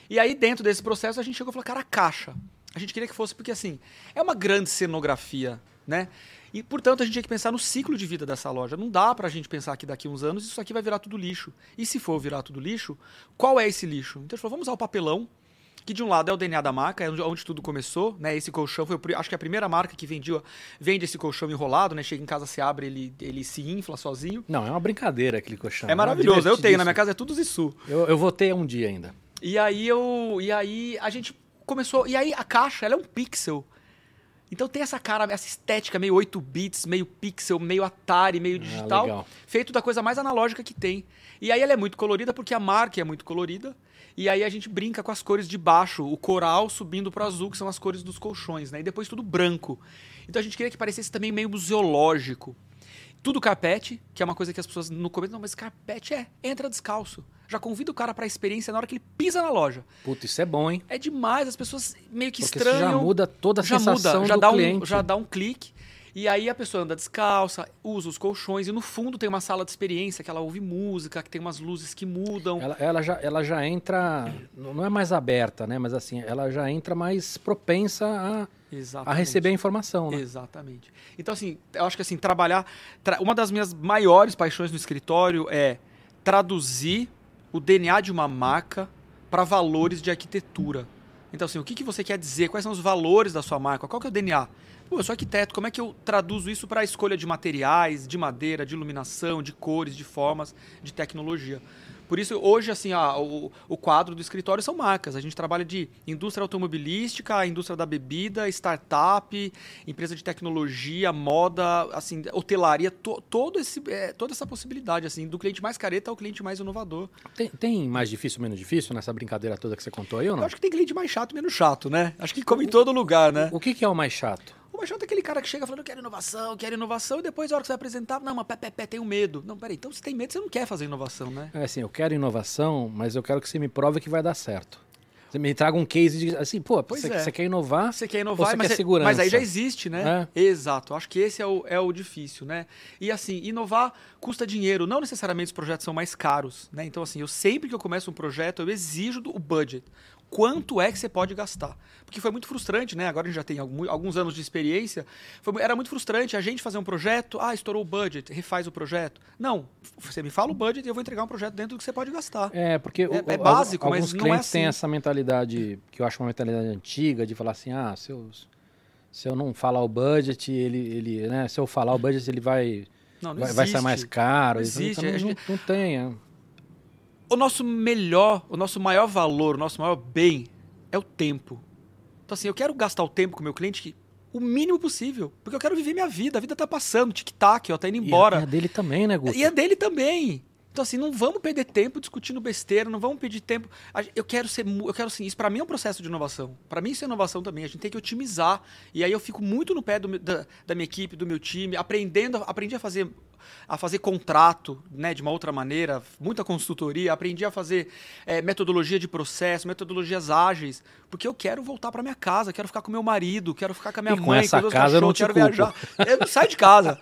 E aí, dentro desse processo, a gente chegou e falou, cara, a caixa. A gente queria que fosse, porque assim, é uma grande cenografia, né? E, portanto, a gente tinha que pensar no ciclo de vida dessa loja. Não dá pra gente pensar que daqui a uns anos isso aqui vai virar tudo lixo. E se for virar tudo lixo, qual é esse lixo? Então a gente falou, vamos usar o papelão que de um lado é o DNA da marca, é onde, tudo começou, né? Esse colchão foi, acho que a primeira marca que vendia, vende esse colchão enrolado, né? Chega em casa, se abre, ele, ele se infla sozinho. Não, é uma brincadeira aquele colchão. é maravilhoso. Eu tenho, na minha casa é tudo Zissu. Eu, eu vou ter um dia ainda. E aí eu. E aí a gente começou. E aí a caixa, ela é um pixel. Então tem essa cara, essa estética meio 8 bits, meio pixel, meio Atari, meio digital, legal. feito da coisa mais analógica que tem. E aí ela é muito colorida porque a marca é muito colorida. E aí a gente brinca com as cores de baixo, o coral subindo pro azul, que são as cores dos colchões, né? E depois tudo branco. Então a gente queria que parecesse também meio museológico. Tudo carpete, que é uma coisa que as pessoas no começo, não, mas carpete é, entra descalço. Já convida o cara pra experiência na hora que ele pisa na loja. Puta, isso é bom, hein? É demais, as pessoas meio que Porque estranham. isso já muda toda a já sensação muda, já do dá cliente. um, já dá um clique. E aí a pessoa anda descalça, usa os colchões e no fundo tem uma sala de experiência que ela ouve música, que tem umas luzes que mudam. Ela, ela já, ela já entra, não é mais aberta, né? Mas assim, ela já entra mais propensa a, a Exatamente. receber a informação, né? Exatamente. Então, assim, eu acho que assim, trabalhar. tra- Uma das minhas maiores paixões no escritório é traduzir o DNA de uma marca para valores de arquitetura. Então, assim, o que, que você quer dizer? Quais são os valores da sua marca? Qual que é o DNA? Pô, eu sou arquiteto, como é que eu traduzo isso para a escolha de materiais, de madeira, de iluminação, de cores, de formas, de tecnologia? Por isso, hoje, assim, a- o, o quadro do escritório são marcas. A gente trabalha de indústria automobilística, indústria da bebida, startup, empresa de tecnologia, moda, assim, hotelaria, to- todo esse, é, toda essa possibilidade, assim, do cliente mais careta ao cliente mais inovador. Tem, tem mais difícil, menos difícil nessa brincadeira toda que você contou aí ou Eu não? acho que tem cliente mais chato e menos chato, né? Acho que como em todo lugar, né? O que, que é o mais chato? Chato é aquele cara que chega falando, quero inovação, quero inovação, e depois, na hora que você vai apresentar, não, mas pé, pé, pé, tenho medo. Não, peraí, então se tem medo, você não quer fazer inovação, né? É assim, eu quero inovação, mas eu quero que você me prove que vai dar certo. Você me traga um case de assim, pô, Pois você, é. você quer inovar, Você quer inovar, Você mas, quer é- segurança. mas aí já existe, né? É. Exato. Acho que esse é o, é o difícil, né? E assim, inovar custa dinheiro. Não necessariamente os projetos são mais caros, né? Então, assim, eu sempre que eu começo um projeto, eu exijo do- o budget. Quanto é que você pode gastar? Porque foi muito frustrante, né? Agora a gente já tem alguns anos de experiência. Foi- era muito frustrante a gente fazer um projeto, ah, estourou o budget, refaz o projeto. Não, você me fala o budget e eu vou entregar um projeto dentro do que você pode gastar. É, porque o- é o- básico, alguns mas não é clientes têm assim. essa mentalidade, que eu acho uma mentalidade antiga, de falar assim, ah, se eu, se eu não falar o budget, ele, ele, né, se eu falar o budget, ele vai, Não, não vai, vai ser existe. mais caro. Não Então, existe, não, a não, não tem. é. O nosso melhor, o nosso maior valor, o nosso maior bem é o tempo. Então, assim, eu quero gastar o tempo com o meu cliente que- o mínimo possível, porque eu quero viver minha vida. A vida tá passando, tic-tac, ó, tá indo E a- embora. E a dele também, né, Guto? E é dele também. Então, assim, não vamos perder tempo discutindo besteira, não vamos perder tempo. A Eu quero ser. Eu quero, assim, isso pra mim é um processo de inovação. Pra mim, isso é inovação também. A gente tem que otimizar. E aí eu fico muito no pé do da, da minha equipe, do meu time, aprendendo. Aprendi a fazer. A fazer contrato né, de uma outra maneira, muita consultoria, aprendi a fazer eh, metodologia de processo, metodologias ágeis, porque eu quero voltar pra minha casa, quero ficar com meu marido, quero ficar com a minha E com mãe, essa os meus casa eu não te quero culpo. viajar. Eu não saio de casa.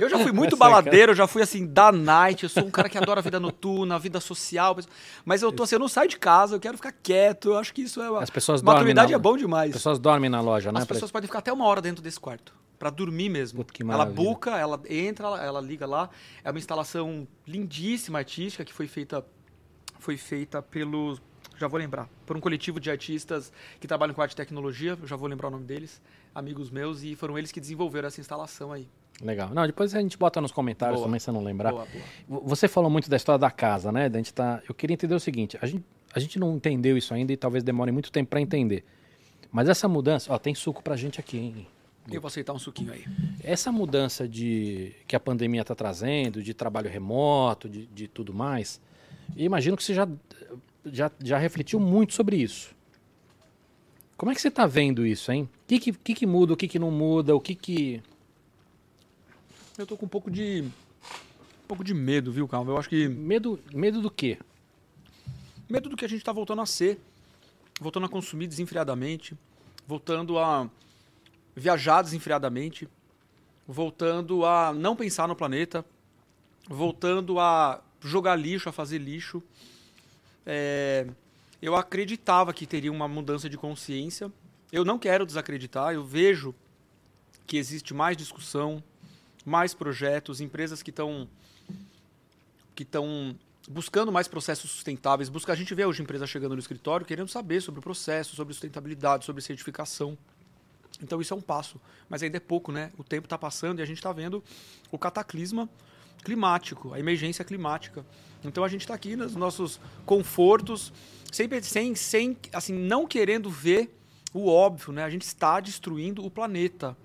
Eu já fui [LAUGHS] muito Essa baladeiro, eu já fui assim, da night, eu sou um cara que adora a vida noturna, a vida social, mas- eu tô assim, eu não saio de casa, eu quero ficar quieto, eu acho que isso é uma... As pessoas dormem Maturidade na- é bom As demais. pessoas dormem na loja, né? As pessoas podem ficar até uma hora dentro desse quarto. Pra dormir mesmo. Puta, ela buca, ela entra, ela, ela liga lá. É uma instalação lindíssima artística que foi feita foi feita pelo já vou lembrar, por um coletivo de artistas que trabalham com arte e tecnologia, já vou lembrar o nome deles, amigos meus e foram eles que desenvolveram essa instalação aí. Legal. Não, depois a gente bota nos comentários Boa. também, se não lembrar. Boa, boa. Você falou muito da história da casa, né? Da gente tá... Eu queria entender o seguinte: a gente, a gente não entendeu isso ainda e talvez demore muito tempo para entender. Mas essa mudança. Ó, tem suco pra gente aqui, hein? Eu vou aceitar um suquinho aí. Essa mudança de que a pandemia está trazendo, de trabalho remoto, de, de tudo mais, imagino que você já, já, já refletiu muito sobre isso. Como é que você está vendo isso, hein? O que, que, que, que muda, o que, que não muda, o que que... Eu tô com um pouco de um pouco de medo, viu, Calma? Eu acho que Medo, medo do quê? medo do que a gente tá voltando a ser, voltando a consumir desenfreadamente, voltando a viajar desenfreadamente, voltando a não pensar no planeta, voltando a jogar lixo, a fazer lixo. É, eu acreditava que teria uma mudança de consciência. Eu não quero desacreditar, eu vejo que existe mais discussão, mais projetos, empresas que estão que estão buscando mais processos sustentáveis. Busca, a gente vê hoje empresa chegando no escritório querendo saber sobre o processo, sobre sustentabilidade, sobre certificação. Então isso é um passo, mas ainda é pouco, né? O tempo está passando e a gente está vendo o cataclisma climático, a emergência climática. Então a gente está aqui nos nossos confortos, sempre sem, sem, assim, não querendo ver o óbvio, né? A gente está destruindo o planeta.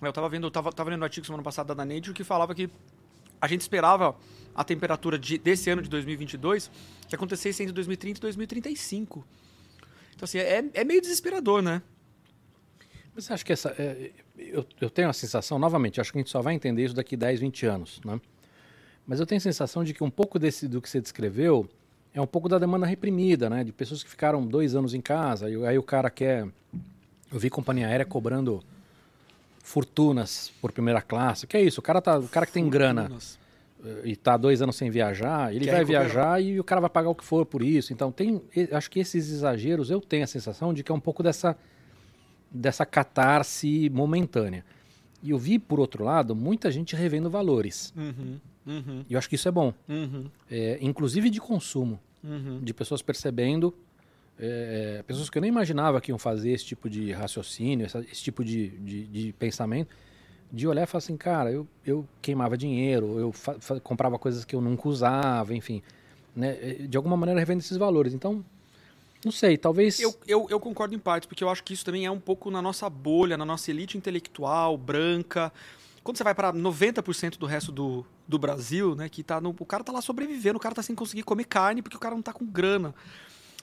Eu estava vendo, eu tava, tava lendo um artigo semana passada da Nature que falava que a gente esperava a temperatura de, desse ano de 2022 que acontecesse entre 2030 e 2035. Então, assim, é, é meio desesperador, né? Você acha que essa. É, eu, eu tenho a sensação, novamente, acho que a gente só vai entender isso daqui 10, 20 anos, né? Mas eu tenho a sensação de que um pouco desse, do que você descreveu é um pouco da demanda reprimida, né? De pessoas que ficaram dois anos em casa, e aí o cara quer. Eu vi companhia aérea cobrando fortunas por primeira classe. Que é isso? O cara, tá, o cara que tem grana eh, e tá dois anos sem viajar, ele Quer vai recuperar. viajar e o cara vai pagar o que for por isso. Então tem, acho que esses exageros eu tenho a sensação de que é um pouco dessa dessa catarse momentânea. E eu vi por outro lado muita gente revendo valores. Uhum, uhum, E eu acho que isso é bom, uhum, É, inclusive de consumo, uhum. de pessoas percebendo, é, pessoas que eu nem imaginava que iam fazer esse tipo de raciocínio, essa- esse tipo de, de, de pensamento, de olhar e falar assim, cara, eu, eu queimava dinheiro, eu comprava coisas que eu nunca usava, enfim, né? É, de alguma maneira revendo esses valores. Então, não sei, talvez... Eu, eu, eu concordo em parte, porque eu acho que isso também é um pouco na nossa bolha, na nossa elite intelectual, branca. Quando você vai para 90% do resto do, do Brasil, né, que tá no, o cara tá lá sobrevivendo, o cara tá sem conseguir comer carne porque o cara não tá com grana.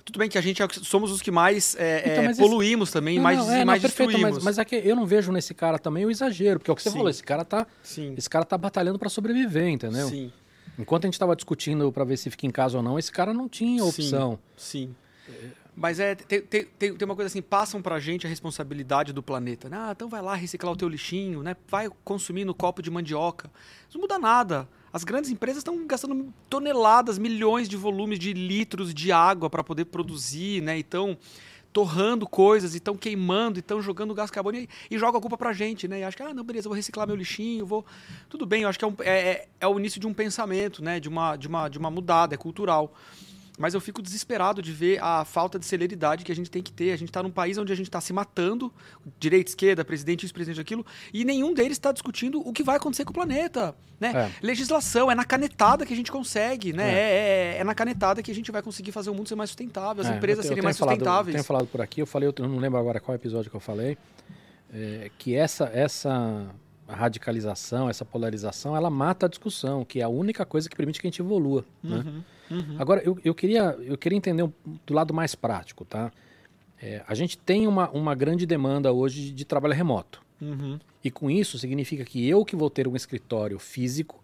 Tudo bem que a gente é- somos os que mais é, Então, é, esse- poluímos também, Não, mais, não, é, não, mais perfeito, destruímos. mas, mas é que eu não vejo nesse cara também o exagero, porque é o que você Sim. falou, esse cara tá, Sim, esse cara tá batalhando para sobreviver, entendeu? sim, Enquanto a gente estava discutindo para ver se fica em casa ou não, esse cara não tinha Sim. opção. sim. Mas é, tem, tem, tem, uma coisa assim, passam pra gente a responsabilidade do planeta. né? Ah, então vai lá reciclar o teu lixinho, né? Vai consumir no copo de mandioca. Isso não muda nada. As grandes empresas estão gastando toneladas, milhões de volumes de litros de água para poder produzir, né? Então, torrando coisas, estão queimando, estão jogando gás carbônico e, e joga a culpa pra gente, né? E acho que, ah, não, beleza, vou reciclar meu lixinho, vou... Tudo bem, eu acho que é, um- é, é- é o início de um pensamento, né? De uma, de uma, de uma mudada, é cultural. Mas eu fico desesperado de ver a falta de celeridade que a gente tem que ter. A gente está num país onde a gente está se matando, direita, esquerda, presidente isso, presidente aquilo, e nenhum deles está discutindo o que vai acontecer com o planeta. Né? É. Legislação, é na canetada que a gente consegue, né? É. É, é na canetada que a gente vai conseguir fazer o mundo ser mais sustentável, as É, empresas eu eu serem mais falado- sustentáveis. tenho falado por aqui, eu falei, eu não lembro agora qual episódio que eu falei, é, que essa, essa radicalização, essa polarização, ela mata a discussão, que é a única coisa que permite que a gente evolua. né? Uhum, uhum. Agora, eu, eu, queria, eu queria entender um- do lado mais prático, tá? É, a gente tem uma, uma grande demanda hoje de, de trabalho remoto. Uhum. E com isso significa que eu que vou ter um escritório físico,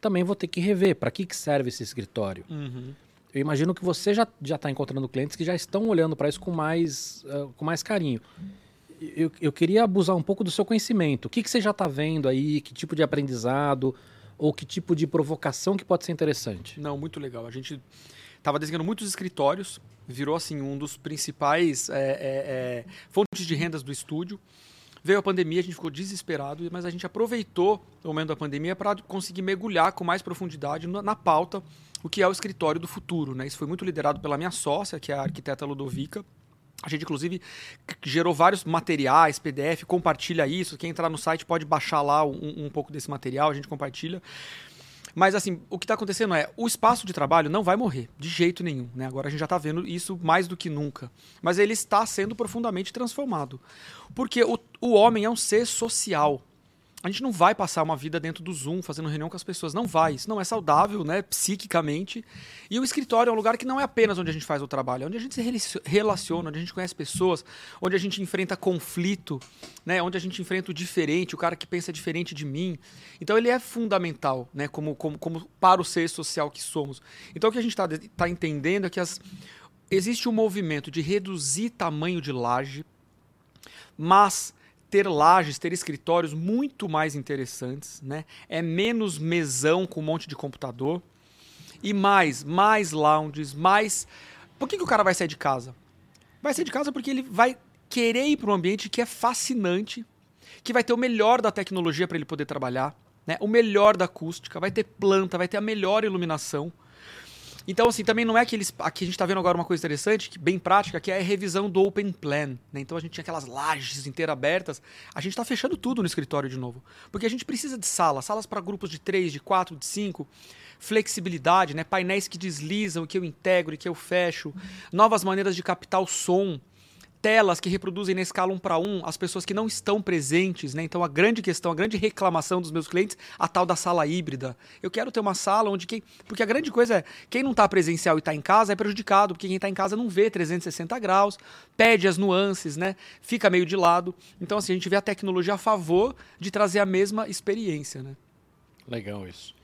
também vou ter que rever para que, que serve esse escritório. Uhum. Eu imagino que você já está encontrando clientes que já estão olhando para isso com mais, ah, com mais carinho. Eu, eu queria abusar um pouco do seu conhecimento. O que, que você já está vendo aí? Que tipo de aprendizado? Ou que tipo de provocação que pode ser interessante? Não, muito legal. A gente estava desenhando muitos escritórios, virou assim um dos principais é, é, é, fontes de rendas do estúdio. Veio a pandemia, a gente ficou desesperado, mas a gente aproveitou o momento da pandemia para conseguir mergulhar com mais profundidade na, na pauta o que é o escritório do futuro. Né? Isso foi muito liderado pela minha sócia, que é a arquiteta Ludovica. A gente, inclusive, gerou vários materiais, PDF, compartilha isso. Quem entrar no site pode baixar lá um, um pouco desse material, a gente compartilha. Mas assim, o que está acontecendo é, o espaço de trabalho não vai morrer, de jeito nenhum. Né? Agora a gente já está vendo isso mais do que nunca. Mas ele está sendo profundamente transformado. Porque o, o homem é um ser social. A gente não vai passar uma vida dentro do Zoom, fazendo reunião com as pessoas. Não vai. Isso não é saudável, né? Psiquicamente. E o escritório é um lugar que não é apenas onde a gente faz o trabalho, é onde a gente se relaciona- onde a gente conhece pessoas, onde a gente enfrenta conflito, né? Onde a gente enfrenta o diferente, o cara que pensa diferente de mim. Então ele é fundamental, né? Como, como, como para o ser social que somos. Então o que a gente está tá entendendo é que as, existe um movimento de reduzir tamanho de laje, mas ter lajes, ter escritórios muito mais interessantes, né? É menos mesão com um monte de computador e mais, mais lounges, mais. Por que, que o cara vai sair de casa? Vai sair de casa porque ele vai querer ir para um ambiente que é fascinante, que vai ter o melhor da tecnologia para ele poder trabalhar, né? O melhor da acústica, vai ter planta, vai ter a melhor iluminação. Então, assim, também não é que eles. Aqui a gente tá vendo agora uma coisa interessante, que bem prática, que é a revisão do Open Plan. Né? Então a gente tinha aquelas lajes inteiras abertas. A gente tá fechando tudo no escritório de novo. Porque a gente precisa de salas, salas para grupos de três, de quatro, de cinco, flexibilidade, né? Painéis que deslizam, que eu integro e que eu fecho, novas maneiras de captar o som telas que reproduzem na escala 1 para 1 as pessoas que não estão presentes, né? Então a grande questão, a grande reclamação dos meus clientes, a tal da sala híbrida. Eu quero ter uma sala onde quem, porque a grande coisa é, quem não está presencial e está em casa é prejudicado, porque quem está em casa não vê 360 graus, pede as nuances, né? Fica meio de lado. Então assim, a gente vê a tecnologia a favor de trazer a mesma experiência, né? Legal isso.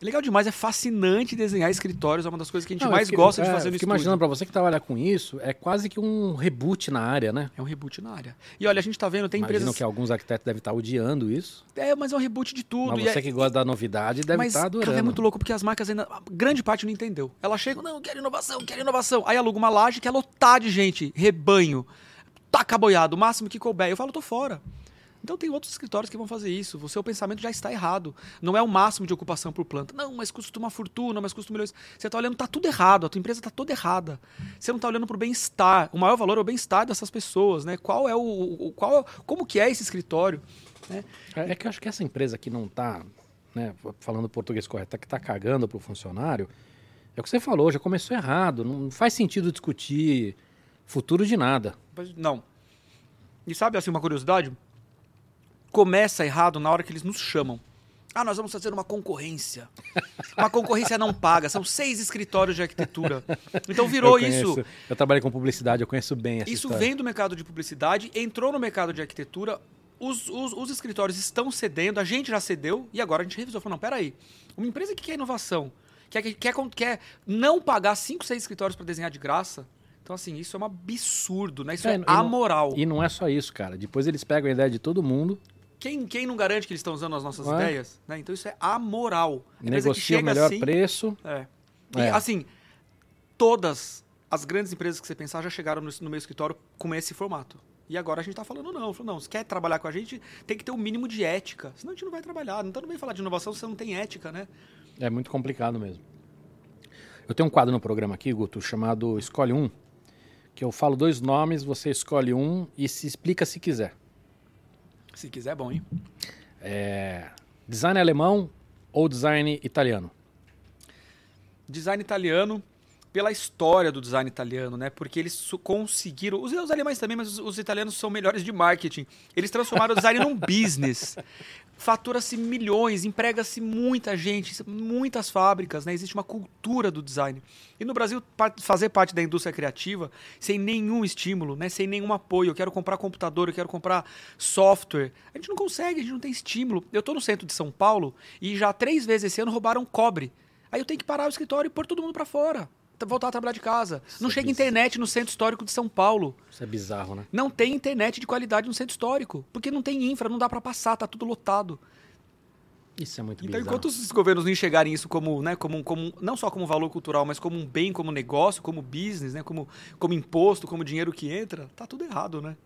Legal demais, é fascinante desenhar escritórios, é uma das coisas que a gente Não, mais fiquei, gosta de fazer é, no estúdio. imaginando para você que trabalha com isso, é quase que um reboot na área, né? É um reboot na área. E olha, a gente tá vendo, tem Imagino empresas... que alguns arquitetos devem estar odiando isso. É, mas é um reboot de tudo. Mas você é... que gosta da novidade deve mas, estar adorando. Cara, é muito louco, porque as marcas ainda... A grande parte não entendeu. Ela chega, não, quero inovação, quero inovação. Aí aluga uma laje que é lotar de gente, rebanho, taca boiado, o máximo que couber. Eu falo, tô fora. Então tem outros escritórios que vão fazer isso. O seu pensamento já está errado. Não é o máximo de ocupação por planta. Não, mas custa uma fortuna, mas custa milhões. Você está olhando, está tudo errado. A tua empresa está toda errada. Você não está olhando para o bem-estar. O maior valor é o bem-estar dessas pessoas, né? Qual é o, o qual, é, como que é esse escritório? Né? É, é que eu acho que essa empresa que não está, né, falando português correto, que está cagando para o funcionário, é o que você falou, já começou errado. Não faz sentido discutir futuro de nada. Não. E sabe assim uma curiosidade? Começa errado na hora que eles nos chamam. Ah, nós vamos fazer uma concorrência. Uma concorrência não paga. São seis escritórios de arquitetura. Então virou eu isso. Eu trabalhei com publicidade, eu conheço bem essa Isso história. vem do mercado de publicidade, entrou no mercado de arquitetura. Os, os, os, escritórios estão cedendo, a gente já cedeu e agora a gente revisou. Falou, não, peraí. Uma empresa que quer inovação, quer, quer, quer não pagar cinco, seis escritórios para desenhar de graça, então, assim, isso é um absurdo, né? Isso é, é amoral. e não é só isso, cara. Depois eles pegam a ideia de todo mundo quem, quem não garante que eles estão usando as nossas Ué? ideias? Né? Então isso é amoral. Negocia o melhor assim, preço. É. E, é. assim, todas as grandes empresas que você pensar já chegaram no, no meu escritório com esse formato. E agora a gente está falando não. Falou, não, se quer trabalhar com a gente, tem que ter o um mínimo de ética. Senão a gente não vai trabalhar. Não tá bem falar de inovação se você não tem ética, né? É muito complicado mesmo. Eu tenho um quadro no programa aqui, Guto, chamado Escolhe Um, que eu falo dois nomes, você escolhe um e se explica se quiser. Se quiser, é bom, hein? É, design alemão ou design italiano? Design italiano pela história do design italiano, né? Porque eles conseguiram. Os, os alemães também, mas os, os, italianos são melhores de marketing. Eles transformaram o design num [LAUGHS] business. Fatura-se milhões, emprega-se muita gente, muitas fábricas, né? Existe uma cultura do design. E no Brasil, fazer parte da indústria criativa sem nenhum estímulo, né? Sem nenhum apoio. Eu quero comprar computador, eu quero comprar software. A gente não consegue, a gente não tem estímulo. Eu estou no centro de São Paulo e já três vezes esse ano roubaram cobre. Aí eu tenho que parar o escritório e pôr todo mundo para fora voltar a trabalhar de casa. Isso não é chega internet no centro histórico de São Paulo. Isso é bizarro, né? Não tem internet de qualidade no centro histórico, porque não tem infra, não dá para passar, tá tudo lotado. Isso é muito então, bizarro. Então, enquanto os governos não enxergarem isso como, né, como, como, não só como valor cultural, mas como um bem, como negócio, como business, né, como, como imposto, como dinheiro que entra, tá tudo errado, né?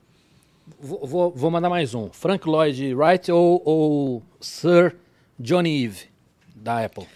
Vou, vou, vou mandar mais um. Frank Lloyd Wright ou, ou Sir Johnny Ive, da Apple?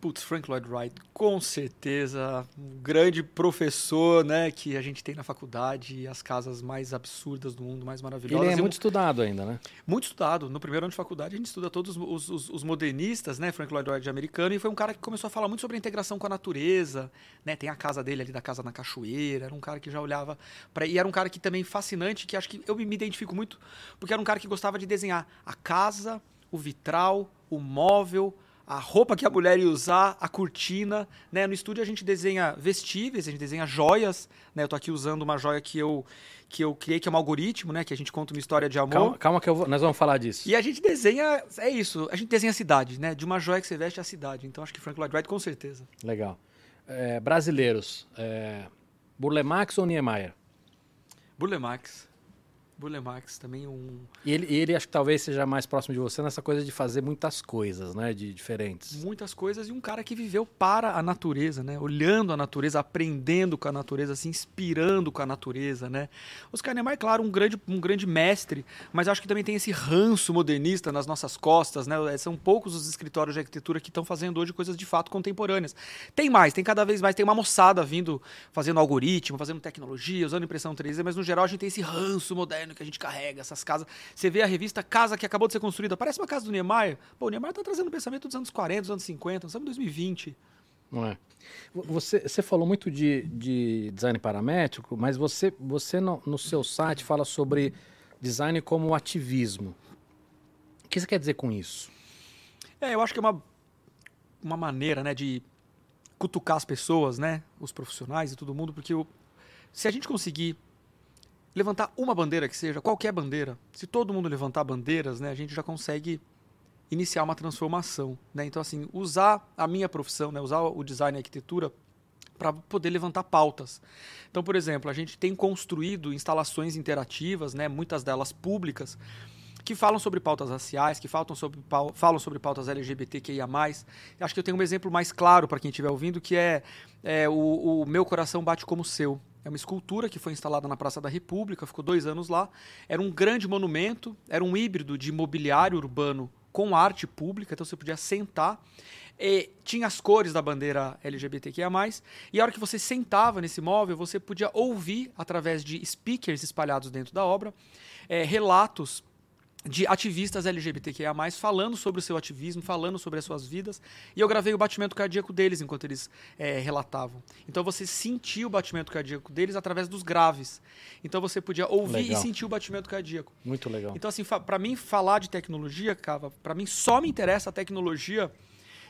Putz, Frank Lloyd Wright, com certeza, um grande professor, né, que a gente tem na faculdade, as casas mais absurdas do mundo, mais maravilhosas. Ele é muito estudado ainda, né? Muito estudado. No primeiro ano de faculdade a gente estuda todos os, os, os modernistas, né, Frank Lloyd Wright americano, e foi um cara que começou a falar muito sobre a integração com a natureza, né, tem a casa dele ali da casa na cachoeira, era um cara que já olhava para e era um cara que também fascinante, que acho que eu me identifico muito, porque era um cara que gostava de desenhar a casa, o vitral, o móvel, a roupa que a mulher ia usar, a cortina, né? No estúdio a gente desenha vestíveis, a gente desenha joias, né? Eu tô aqui usando uma joia que eu que eu criei que é um algoritmo, né? Que a gente conta uma história de amor. Calma, calma que vou, nós vamos falar disso. E a gente desenha, é isso, a gente desenha a cidade, né? De uma joia que você veste a cidade. Então acho que Frank Lloyd Wright com certeza. Legal. É, brasileiros, é, Burlemax ou Niemeyer? Burlemax. Burle Marx também um E ele, ele acho que talvez seja mais próximo de você nessa coisa de fazer muitas coisas, né? De diferentes. muitas coisas e um cara que viveu para a natureza, né? Olhando a natureza, aprendendo com a natureza, se inspirando com a natureza, né? Oscar Niemeyer, claro, um grande, um grande mestre, mas acho que também tem esse ranço modernista nas nossas costas, né? São poucos os escritórios de arquitetura que estão fazendo hoje coisas de fato contemporâneas. Tem mais, tem cada vez mais, tem uma moçada vindo fazendo algoritmo, fazendo tecnologia, usando impressão 3D, mas no geral a gente tem esse ranço moderno que a gente carrega, essas casas. Você vê a revista Casa que acabou de ser construída, parece uma casa do Niemeyer. Pô, o Niemeyer tá trazendo o pensamento dos anos 40, dos anos 50, nós estamos em 2020. Não é? Você, você falou muito de, de design paramétrico, mas você, você no, no seu site fala sobre design como ativismo. O que você quer dizer com isso? É, eu acho que é uma, uma maneira, né, de cutucar as pessoas, né, os profissionais e todo mundo, porque o- se a gente conseguir levantar uma bandeira que seja, qualquer bandeira, se todo mundo levantar bandeiras, né, a gente já consegue iniciar uma transformação, né? Então assim, usar a minha profissão, né, usar o design e arquitetura para poder levantar pautas. Então, por exemplo, a gente tem construído instalações interativas, né, muitas delas públicas, que falam sobre pautas raciais, que falam sobre, falam sobre pautas LGBTQIA+. Acho que eu tenho um exemplo mais claro para quem estiver ouvindo, que é, é, o, o Meu Coração Bate Como o Seu. É uma escultura que foi instalada na Praça da República, ficou dois anos lá. Era um grande monumento, era um híbrido de mobiliário urbano com arte pública, então você podia sentar. E tinha as cores da bandeira LGBTQIA+, e a hora que você sentava nesse móvel, você podia ouvir, através de speakers espalhados dentro da obra, eh, relatos de ativistas LGBTQIA+, falando sobre o seu ativismo, falando sobre as suas vidas, e eu gravei o batimento cardíaco deles enquanto eles eh, relatavam. Então você sentia o batimento cardíaco deles através dos graves. Então você podia ouvir Legal. e sentir o batimento cardíaco. Muito legal. Então, assim, pra mim, falar de tecnologia, Cava, pra mim só me interessa a tecnologia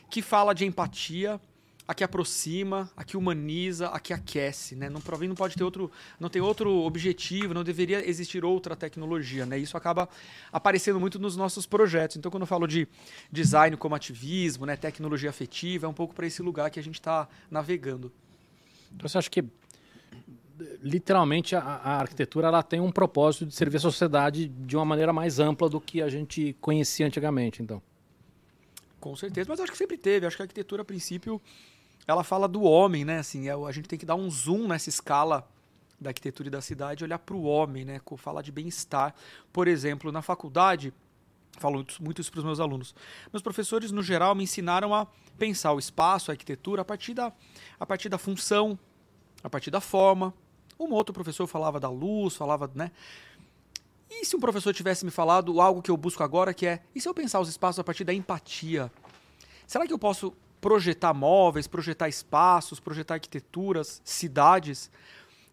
que fala de empatia, a que aproxima, a que humaniza, a que aquece, né? Não, não pode ter outro, não tem outro objetivo, não deveria existir outra tecnologia, né? Isso acaba aparecendo muito nos nossos projetos. Então, quando eu falo de design como ativismo, né, tecnologia afetiva, é um pouco para esse lugar que a gente está navegando. Então você acha que literalmente a, a arquitetura ela tem um propósito de servir a sociedade de uma maneira mais ampla do que a gente conhecia antigamente, então. Com certeza, mas acho que sempre teve. Acho que a arquitetura, a princípio, ela fala do homem, né? Assim, é a gente tem que dar um zoom nessa escala da arquitetura e da cidade olhar para o homem, né? Falar de bem-estar. Por exemplo, na faculdade, falo muito isso para os meus alunos. Meus professores, no geral, me ensinaram a pensar o espaço, a arquitetura, a partir da, a partir da função, a partir da forma. Um outro professor falava da luz, falava, né? E se um professor tivesse me falado algo que eu busco agora, que é, e se eu pensar os espaços a partir da empatia? Será que eu posso projetar móveis, projetar espaços, projetar arquiteturas, cidades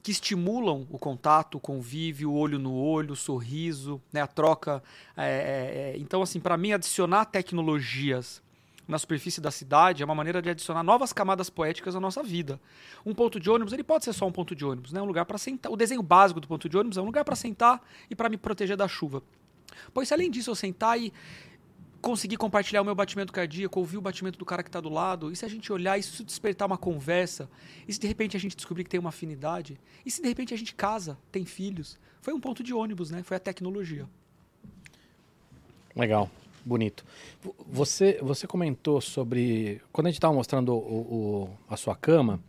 que estimulam o contato, o convívio, o olho no olho, o sorriso, né, a troca? é, é, é. Então, assim, para mim, adicionar tecnologias na superfície da cidade é uma maneira de adicionar novas camadas poéticas à nossa vida. Um ponto de ônibus, ele pode ser só um ponto de ônibus, né? Um lugar para sentar. O desenho básico do ponto de ônibus é um lugar para sentar e para me proteger da chuva. Pois se além disso eu sentar e conseguir compartilhar o meu batimento cardíaco, ouvir o batimento do cara que está do lado, e se a gente olhar isso despertar uma conversa, e se de repente a gente descobrir que tem uma afinidade, e se de repente a gente casa, tem filhos, foi um ponto de ônibus, né? Foi a tecnologia. Legal, bonito. Você, você comentou sobre. Quando a gente estava mostrando o- o- a sua cama,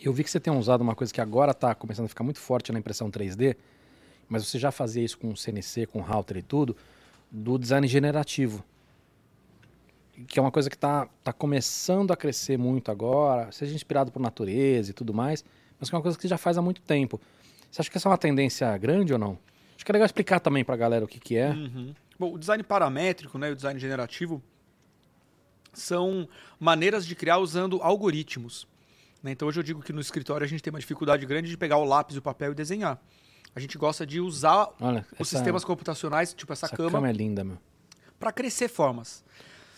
eu vi que você tem usado uma coisa que agora está começando a ficar muito forte na impressão 3D, mas você já fazia isso com CNC, com router e tudo, do design generativo. Que é uma coisa que está tá começando a crescer muito agora, seja inspirado por natureza e tudo mais, mas que é uma coisa que já faz há muito tempo. Você acha que essa é uma tendência grande ou não? Acho que é legal explicar também para a galera o que, que é. Bom, o design paramétrico né, e o design generativo são maneiras de criar usando algoritmos. né? Então hoje eu digo que no escritório a gente tem uma dificuldade grande de pegar o lápis e o papel e desenhar. A gente gosta de usar Olha, os essa- sistemas computacionais, tipo essa, Essa cama, cama é linda, meu. para crescer formas.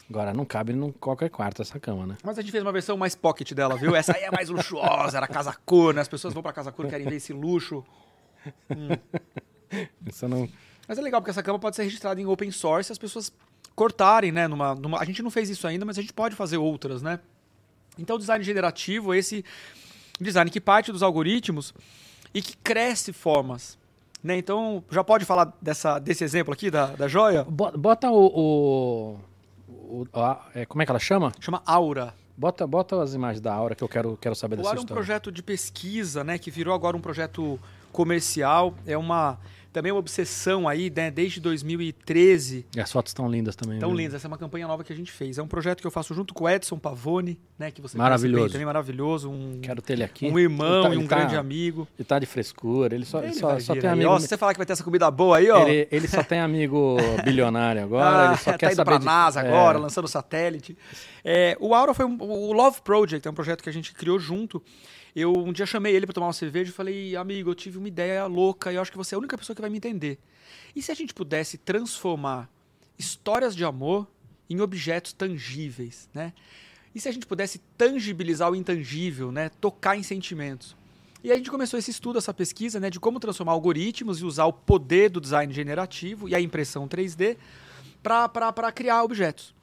Agora, não cabe em qualquer quarto essa cama, né? Mas a gente fez uma versão mais pocket dela, viu? Essa aí é mais luxuosa, era casa cor, né? As pessoas vão pra casa cor querem ver esse luxo. [LAUGHS] Isso não... Mas é legal porque essa cama pode ser registrada em open source, as pessoas cortarem, né? Numa, numa... A gente não fez isso ainda, mas a gente pode fazer outras, né? Então, o design generativo esse design que parte dos algoritmos e que cresce formas. Né? Então, já pode falar dessa, desse exemplo aqui da, da joia? Bo- Bota o. o, o- a- é, como é que ela chama? Chama Aura. Bota, bota as imagens da Aura que eu quero, quero saber O dessa Aura é um história. projeto de pesquisa, né, que virou agora um projeto comercial. É uma também uma obsessão aí, né, desde 2013. E as fotos estão lindas também. Tão viu? lindas. Essa é uma campanha nova que a gente fez. É um projeto que eu faço junto com o Edson Pavone, né, que você Maravilhoso. bem, também maravilhoso, um, Quero ter ele aqui. um irmão tá- e um tá- grande amigo. Ele tá de frescura. Ele só, Ele só, só tem aí. amigo. Ó, se você falar que vai ter essa comida boa aí, ó. Ele, ele só tem amigo [LAUGHS] bilionário agora. Ah, ele só tá quer indo saber pra de- NASA é, agora, lançando satélite. É, o Aura foi um, o Love Project, é um projeto que a gente criou junto. Eu um dia chamei ele para tomar uma cerveja e falei, amigo, eu tive uma ideia louca e eu acho que você é a única pessoa que vai me entender. E se a gente pudesse transformar histórias de amor em objetos tangíveis, né? E se a gente pudesse tangibilizar o intangível, né? Tocar em sentimentos. E a gente começou esse estudo, essa pesquisa, né, de como transformar algoritmos e usar o poder do design generativo e a impressão 3D para criar objetos.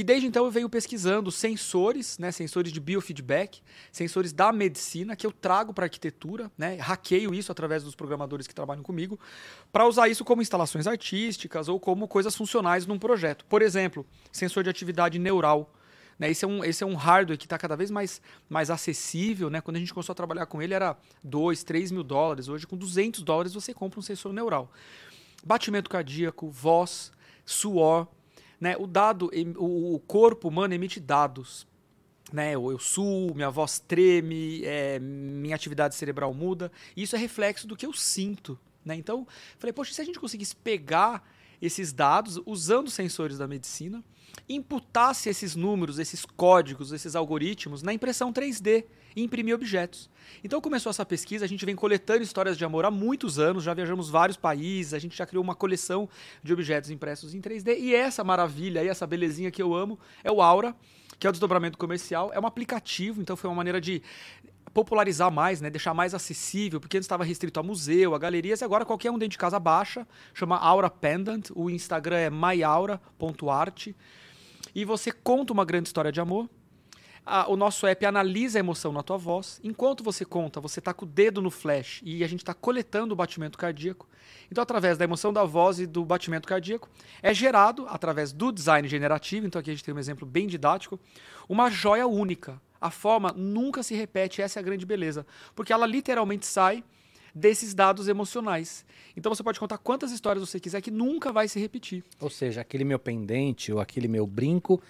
E desde então eu venho pesquisando sensores, né, sensores de biofeedback, sensores da medicina que eu trago para arquitetura, né, hackeio isso através dos programadores que trabalham comigo, para usar isso como instalações artísticas ou como coisas funcionais num projeto. Por exemplo, sensor de atividade neural. Né, esse, é um, esse é um hardware que está cada vez mais, mais acessível. Né? Quando a gente começou a trabalhar com ele era 2, 3 mil dólares. Hoje, com 200 dólares, você compra um sensor neural. Batimento cardíaco, voz, suor. Né? O dado, o, corpo humano emite dados. Né? Eu, eu suo, minha voz treme, é, minha atividade cerebral muda. Isso é reflexo do que eu sinto. Né? Então, falei, poxa, se a gente conseguisse pegar esses dados usando sensores da medicina, imputasse esses números, esses códigos, esses algoritmos na impressão 3D e imprimir objetos. Então começou essa pesquisa, a gente vem coletando histórias de amor há muitos anos, já viajamos vários países, a gente já criou uma coleção de objetos impressos em 3D e essa maravilha e essa belezinha que eu amo é o Aura, que é o desdobramento comercial, é um aplicativo, então foi uma maneira de popularizar mais, né, deixar mais acessível, porque antes estava restrito a museu, a galerias, e agora qualquer um dentro de casa baixa, chama Aura Pendant, o Instagram é myaura.art, e você conta uma grande história de amor. O nosso app analisa a emoção na tua voz. Enquanto você conta, você está com o dedo no flash e a gente está coletando o batimento cardíaco. Então, através da emoção da voz e do batimento cardíaco, é gerado, através do design generativo, então aqui a gente tem um exemplo bem didático, uma joia única. A forma nunca se repete, essa é a grande beleza. Porque ela literalmente sai desses dados emocionais. Então você pode contar quantas histórias você quiser que nunca vai se repetir. Ou seja, aquele meu pendente ou aquele meu brinco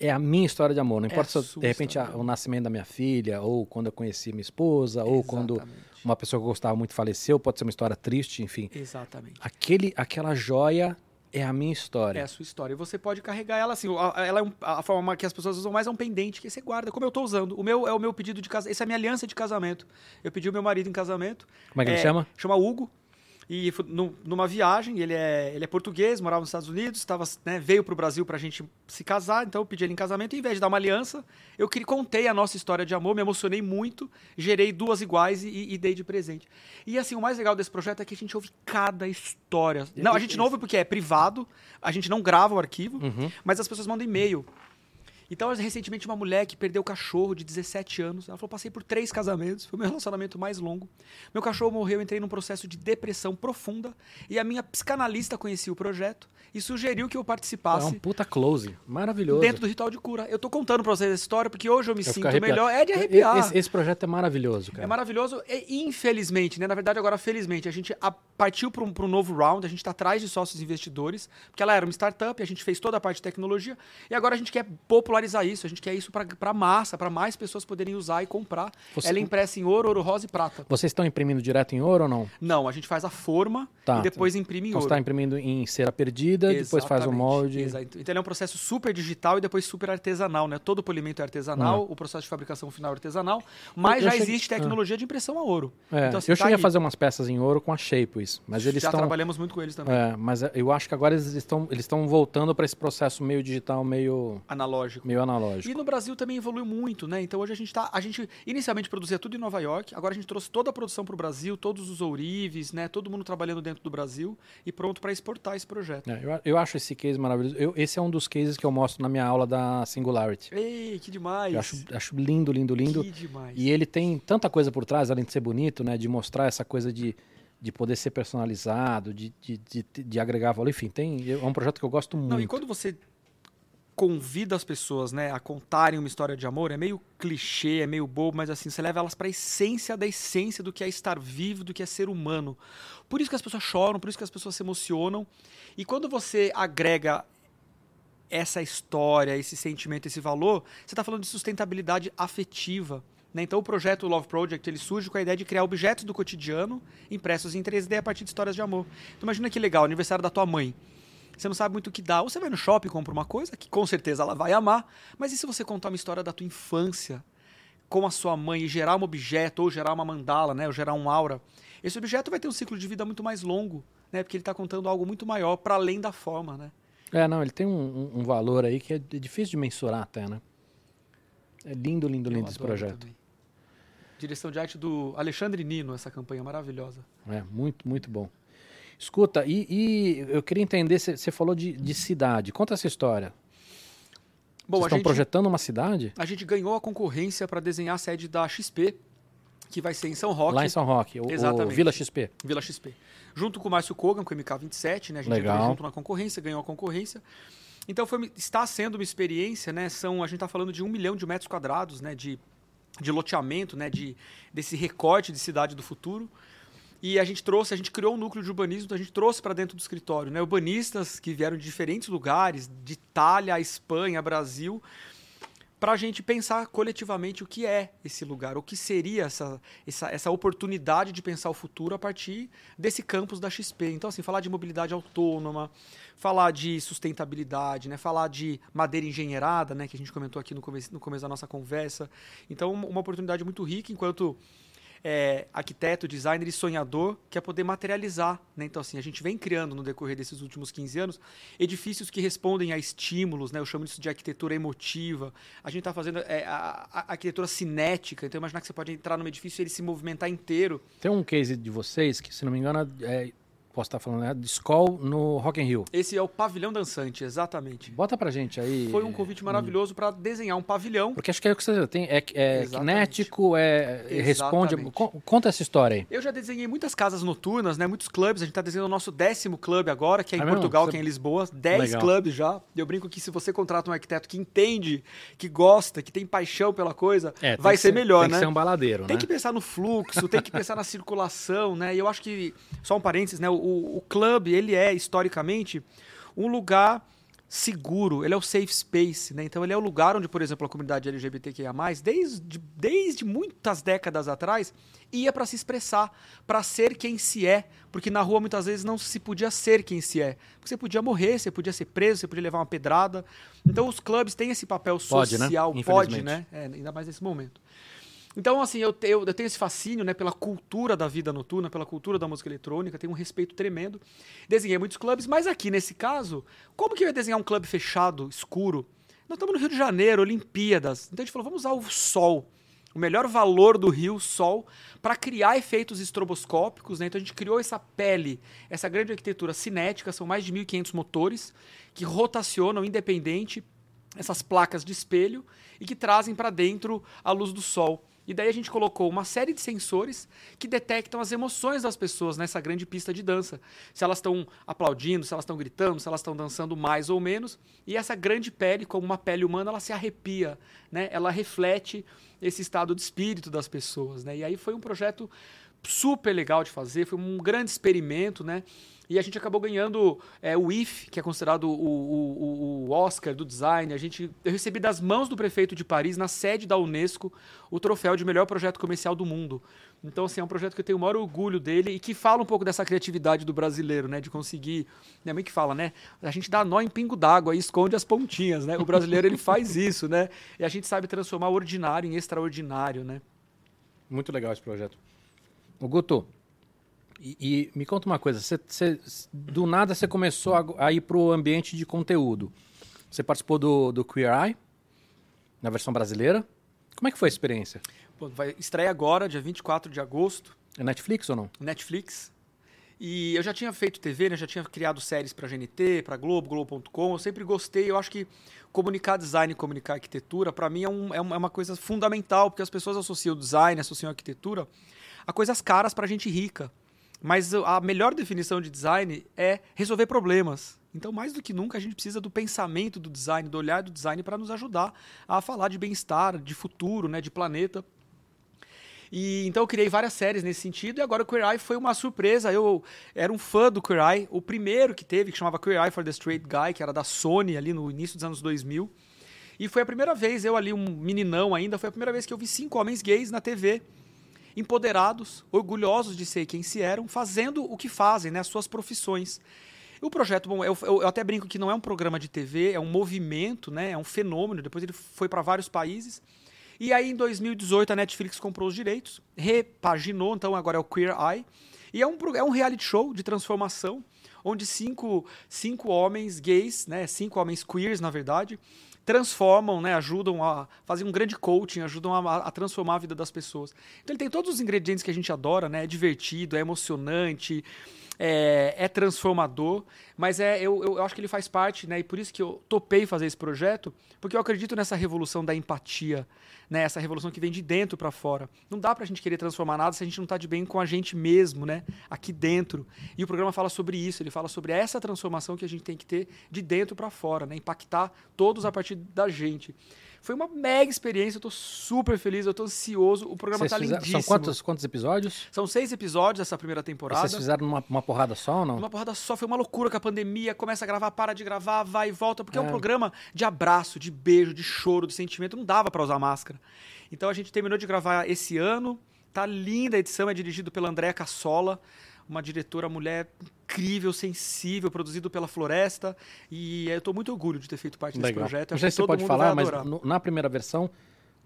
é a minha história de amor. Não É importa se eu- sua de repente a- de o nascimento da minha filha, ou quando eu conheci minha esposa, ou quando Exatamente. uma pessoa que eu gostava muito faleceu, pode ser uma história triste, enfim. Exatamente. Aquele, aquela joia é a minha história. É a sua história. E você pode carregar ela assim. a- Ela é um- a forma que as pessoas usam mais é um pendente que você guarda, como eu estou usando. O meu é o meu pedido de casamento. Essa é a minha aliança de casamento. Eu pedi o meu marido em casamento. Como é que ele chama? Chama Hugo. E nu- numa viagem, ele é, ele é português, morava nos Estados Unidos, tava, né, veio para o Brasil para a gente se casar, então eu pedi ele em casamento. E, em vez de dar uma aliança, eu contei a nossa história de amor, me emocionei muito, gerei duas iguais e, e dei de presente. E assim, o mais legal desse projeto é que a gente ouve cada história. Não, a gente não ouve porque é privado, a gente não grava o arquivo, Uhum. mas as pessoas mandam e-mail. Então, recentemente, uma mulher que perdeu o cachorro de 17 anos. Ela falou: passei por três casamentos, foi o meu relacionamento mais longo. Meu cachorro morreu, eu entrei num processo de depressão profunda. E a minha psicanalista conhecia o projeto e sugeriu que eu É participasse um puta close. Maravilhoso. dentro do ritual de cura. Eu tô contando pra vocês essa história porque hoje eu me Eu sinto melhor. É de arrepiar. Esse, esse projeto é maravilhoso, cara. É maravilhoso. E, infelizmente, né? Na verdade, agora, felizmente, a gente partiu para um, um novo round, a gente está atrás de sócios investidores, porque ela era uma startup, a gente fez toda a parte de tecnologia, e agora a gente quer popularizar isso, a gente quer isso para massa, para mais pessoas poderem usar e comprar. Você- Ela é impressa em ouro, ouro rosa e prata. Vocês estão imprimindo direto em ouro ou não? Não, a gente faz a forma Tá. e depois imprime em Então você ouro. está imprimindo em cera perdida, depois faz o Exatamente, molde. exato. Então ele é um processo super digital e depois super artesanal, né? Todo o polimento é artesanal, o processo de fabricação final é artesanal, mas Ah. Eu já cheguei- existe tecnologia de impressão a ouro. É, Então, assim, eu tá cheguei a aí. fazer umas peças em ouro com a Shapeways, mas eles Já estão. trabalhamos muito com eles também. É, mas eu acho que agora eles estão, eles estão voltando para esse processo meio digital, meio, Analógico. Meio analógico. E no Brasil também evoluiu muito, né? Então hoje a gente tá. A gente inicialmente produzia tudo em Nova York, agora a gente trouxe toda a produção para o Brasil, todos os ourives, né? Todo mundo trabalhando dentro do Brasil e pronto para exportar esse projeto. É, eu, eu acho esse case maravilhoso. Eu- esse é um dos cases que eu mostro na minha aula da Singularity. Ei, que demais! Eu acho, acho lindo, lindo, lindo. Que demais. E ele tem tanta coisa por trás, além de ser bonito, né? De mostrar essa coisa de de poder ser personalizado, de, de, de, de agregar valor. Enfim, tem, é um projeto que eu gosto muito. Não, e quando você convida as pessoas, né, a contarem uma história de amor, é meio clichê, é meio bobo, mas assim, você leva elas para a essência da essência do que é estar vivo, do que é ser humano. Por isso que as pessoas choram, por isso que as pessoas se emocionam. E quando você agrega essa história, esse sentimento, esse valor, você está falando de sustentabilidade afetiva. Né? Então o projeto Love Project ele surge com a ideia de criar objetos do cotidiano impressos em 3D a partir de histórias de amor. Então imagina que legal, aniversário da tua mãe. Você não sabe muito o que dá. Ou você vai no shopping e compra uma coisa que com certeza ela vai amar. Mas e se você contar uma história da tua infância com a sua mãe e gerar um objeto, ou gerar uma mandala, né? ou gerar um aura? Esse objeto vai ter um ciclo de vida muito mais longo, né? porque ele está contando algo muito maior para além da forma. Né? É, não, ele tem um, um, valor aí que é difícil de mensurar até, né? É lindo, lindo, lindo esse projeto. Também. Direção de arte do Alexandre Nino, essa campanha maravilhosa. É, muito, muito bom. Escuta, e, e eu queria entender, você falou de, de, cidade. Conta essa história. Bom, Vocês estão gente, projetando uma cidade? A gente ganhou a concorrência para desenhar a sede da XP, que vai ser em São Roque. Lá em São Roque, o, Exatamente. o Vila XP. Vila XP. Junto com o Márcio Kogan, com o MK27, né? A gente Legal. junto na concorrência, ganhou a concorrência. Então foi, está sendo uma experiência, né? São, a gente está falando de um milhão de metros quadrados, né? De, de loteamento, né? De, desse recorte de cidade do futuro. E a gente trouxe, a gente criou um núcleo de urbanismo, então a gente trouxe para dentro do escritório, né? Urbanistas que vieram de diferentes lugares, de Itália, Espanha, Brasil, para a gente pensar coletivamente o que é esse lugar, o que seria essa, essa, essa oportunidade de pensar o futuro a partir desse campus da XP. Então, assim, falar de mobilidade autônoma, falar de sustentabilidade, né? falar de madeira engenheirada, né? que a gente comentou aqui no começo, no começo da nossa conversa. Então, uma oportunidade muito rica, enquanto é, arquiteto, designer e sonhador, que é poder materializar. Né? Então, assim, a gente vem criando no decorrer desses últimos 15 anos edifícios que respondem a estímulos, né? eu chamo isso de arquitetura emotiva. A gente está fazendo é, a, a, arquitetura cinética, então imagina que você pode entrar num edifício e ele se movimentar inteiro. Tem um case de vocês que, se não me engano, é posso estar falando, né? De Skoll no Rock in Rio. Esse é o pavilhão dançante, exatamente. Bota pra gente aí. Foi um convite maravilhoso para desenhar um pavilhão. Porque acho que é o que você tem, é, é kinético, é, responde. Conta essa história aí. Eu já desenhei muitas casas noturnas, né? Muitos clubes. A gente está desenhando o nosso décimo clube agora, que é em é Portugal, você... que é em Lisboa. Dez clubes já. Eu brinco que se você contrata um arquiteto que entende, que gosta, que tem paixão pela coisa, é, vai ser, ser, melhor, tem né? Tem que ser um baladeiro, Tem né? que pensar no fluxo, tem que pensar na circulação, né? E eu acho que, só um parênteses, né? O, o clube, ele é, historicamente, um lugar seguro, ele é o safe space, né? Então ele é o lugar onde, por exemplo, a comunidade LGBTQIA+, desde, desde muitas décadas atrás, ia para se expressar, para ser quem se é, porque na rua muitas vezes não se podia ser quem se é. Porque você podia morrer, você podia ser preso, você podia levar uma pedrada. Então os clubes têm esse papel social, pode, né? Pode, né? É, ainda mais nesse momento. Então, assim, eu, eu, eu, tenho esse fascínio né, pela cultura da vida noturna, pela cultura da música eletrônica, tenho um respeito tremendo. Desenhei muitos clubes, mas aqui, nesse caso, como que eu ia desenhar um clube fechado, escuro? Nós estamos no Rio de Janeiro, Olimpíadas. Então a gente falou, vamos usar o sol, o melhor valor do rio, sol, para criar efeitos estroboscópicos. Né? Então a gente criou essa pele, essa grande arquitetura cinética, são mais de 1.500 motores que rotacionam independente essas placas de espelho e que trazem para dentro a luz do sol. E daí a gente colocou uma série de sensores que detectam as emoções das pessoas nessa grande pista de dança. Se elas estão aplaudindo, se elas estão gritando, se elas estão dançando mais ou menos. E essa grande pele, como uma pele humana, ela se arrepia, né? Ela reflete esse estado de espírito das pessoas, né? E aí foi um projeto super legal de fazer, foi um grande experimento, né? E a gente acabou ganhando é, o IF, que é considerado o, o, o, Oscar do design. A gente, eu recebi das mãos do prefeito de Paris, na sede da Unesco, o troféu de melhor projeto comercial do mundo. Então, assim, é um projeto que eu tenho o maior orgulho dele e que fala um pouco dessa criatividade do brasileiro, né? De conseguir. Minha mãe que fala, né? A gente dá nó em pingo d'água e esconde as pontinhas, né? O brasileiro, ele faz [LAUGHS] isso, né? E a gente sabe transformar o ordinário em extraordinário, né? Muito legal esse projeto. O Guto, e, e, me conta uma coisa, você, você, do nada você começou a, a ir para o ambiente de conteúdo. Você participou do, do Queer Eye, na versão brasileira. Como é que foi a experiência? Pô, vai estreia agora, dia 24 de agosto. É Netflix ou não? Netflix. E eu já tinha feito TV, né? já tinha criado séries para GNT, para Globo, Globo.com. Eu sempre gostei. Eu acho que comunicar design e comunicar arquitetura, para mim, é, um, é uma coisa fundamental, porque as pessoas associam design, associam arquitetura a coisas caras para gente rica. Mas a melhor definição de design é resolver problemas. Então, mais do que nunca, a gente precisa do pensamento do design, do olhar do design para nos ajudar a falar de bem-estar, de futuro, né, de planeta. E então eu criei várias séries nesse sentido e agora o Queer Eye foi uma surpresa. Eu era um fã do Queer Eye, o primeiro que teve, que chamava Queer Eye for the Straight Guy, que era da Sony ali no início dos anos 2000. E foi a primeira vez, eu ali um meninão ainda, foi a primeira vez que eu vi cinco homens gays na TV, empoderados, orgulhosos de ser quem se eram, fazendo o que fazem, né, as suas profissões. O projeto, bom, eu, eu, até brinco que não é um programa de TV, é um movimento, né? É um fenômeno. Depois ele foi para vários países. E aí, em 2018, a Netflix comprou os direitos, repaginou, então agora é o Queer Eye. E é um, é um reality show de transformação, onde cinco, cinco homens gays, né? Cinco homens queers, na verdade, transformam, né, ajudam a fazer um grande coaching, ajudam a, a, transformar a vida das pessoas. Então ele tem todos os ingredientes que a gente adora, né? É divertido, é emocionante, é, é transformador, mas é, eu, eu, acho que ele faz parte, né? E por isso que eu topei fazer esse projeto, porque eu acredito nessa revolução da empatia, né? Essa revolução que vem de dentro para fora. Não dá pra gente querer transformar nada se a gente não tá de bem com a gente mesmo, né? Aqui dentro. E o programa fala sobre isso, ele fala sobre essa transformação que a gente tem que ter de dentro para fora, né? Impactar todos a partir da gente. Foi uma mega experiência, eu tô super feliz, eu tô ansioso. O programa Vocês tá fizeram, lindíssimo. São quantos, quantos episódios? São seis episódios dessa primeira temporada. Vocês fizeram uma, uma porrada só ou não? Uma porrada só, foi uma loucura com a pandemia. Começa a gravar, para de gravar, vai e volta, porque é, é um programa de abraço, de beijo, de choro, de sentimento. Não dava para usar máscara. Então a gente terminou de gravar esse ano. Tá linda a edição, é dirigido pela Andréa Cassola uma diretora mulher incrível, sensível, produzido pela Floresta. E eu estou muito orgulho de ter feito parte Legal. desse projeto. Não sei se você pode falar, mas no, na primeira versão,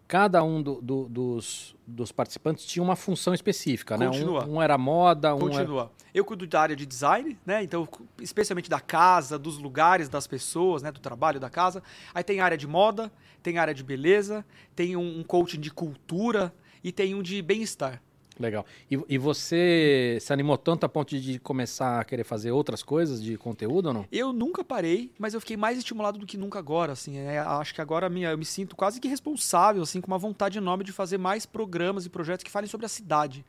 cada um do, do, dos, dos participantes tinha uma função específica, Continua. né? Um, um, era moda, um Continua. Era... Eu cuido da área de design, né? Então, especialmente da casa, dos lugares das pessoas, né? Do trabalho da casa. Aí tem área de moda, tem área de beleza, tem um, um coaching de cultura e tem um de bem-estar. Legal. E, e, você se animou tanto a ponto de começar a querer fazer outras coisas de conteúdo ou não? Eu nunca parei, mas eu fiquei mais estimulado do que nunca agora, assim. É, acho que agora minha, eu me sinto quase que responsável, assim, com uma vontade enorme de fazer mais programas e projetos que falem sobre a cidade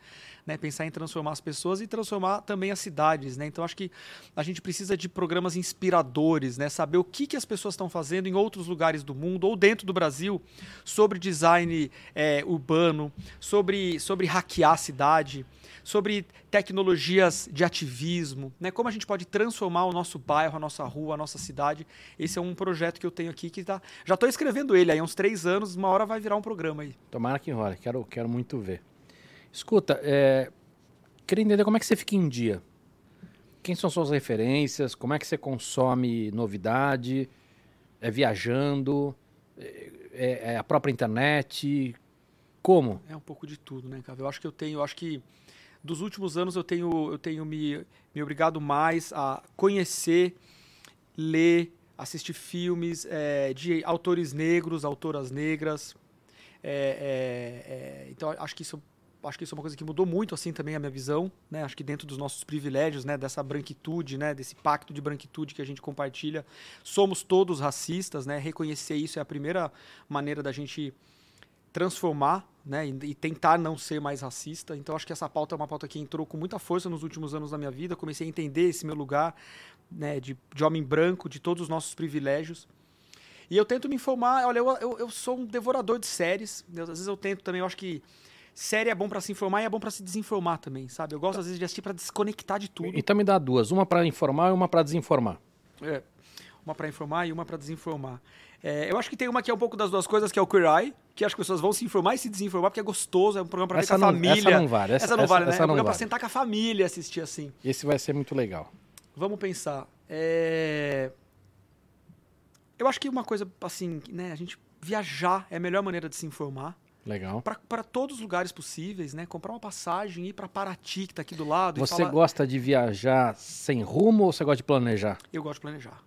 né? Pensar em transformar as pessoas e transformar também as cidades, né? Então acho que a gente precisa de programas inspiradores, né? Saber o que, que as pessoas estão fazendo em outros lugares do mundo ou dentro do Brasil sobre design é, urbano, sobre, sobre hackear a cidade sobre tecnologias de ativismo, né? Como a gente pode transformar o nosso bairro, a nossa rua, a nossa cidade. Esse é um projeto que eu tenho aqui que tá, já estou escrevendo ele aí há uns três anos, uma hora vai virar um programa aí. Tomara que role, quero, quero muito ver. Escuta, é, queria entender como é que você fica em dia. Quem são suas referências? Como é que você consome novidade? É viajando? É, é, é a própria internet? Como? É um pouco de tudo, né, cara? Eu acho que eu tenho, eu acho que dos últimos anos eu tenho, eu tenho me, me obrigado mais a conhecer, ler, assistir filmes é, de autores negros, autoras negras. É, é, é então acho que isso acho que isso é uma coisa que mudou muito assim também a minha visão, né? Acho que dentro dos nossos privilégios, né, dessa branquitude, né, desse pacto de branquitude que a gente compartilha, somos todos racistas, né? Reconhecer isso é a primeira maneira da gente transformar, né, e, tentar não ser mais racista. Então acho que essa pauta é uma pauta que entrou com muita força nos últimos anos da minha vida. Comecei a entender esse meu lugar, né, de, de homem branco, de todos os nossos privilégios. E eu tento me informar. Olha, eu, eu, eu sou um devorador de séries. Eu, às vezes eu tento também. Eu acho que série é bom para se informar e é bom para se desinformar também, sabe? Eu gosto às vezes de assistir para desconectar de tudo. Então me dá duas, uma para informar e uma para desinformar. É, uma para informar e uma para desinformar. É, eu acho que tem uma que é um pouco das duas coisas, que é o Queer Eye, que as pessoas vão se informar e se desinformar, porque é gostoso, é um programa para ver com a não, família. Essa não vale. Essa, essa não vale, essa, né? Essa é um programa vale. pra sentar com a família assistir assim. Esse vai ser muito legal. Vamos pensar. É... Eu acho que uma coisa, assim, né, a gente viajar é a melhor maneira de se informar. Legal. Para todos os lugares possíveis, né? Comprar uma passagem, ir para Paraty, que está aqui do lado. Você falar... gosta de viajar sem rumo ou você gosta de planejar? Eu gosto de planejar.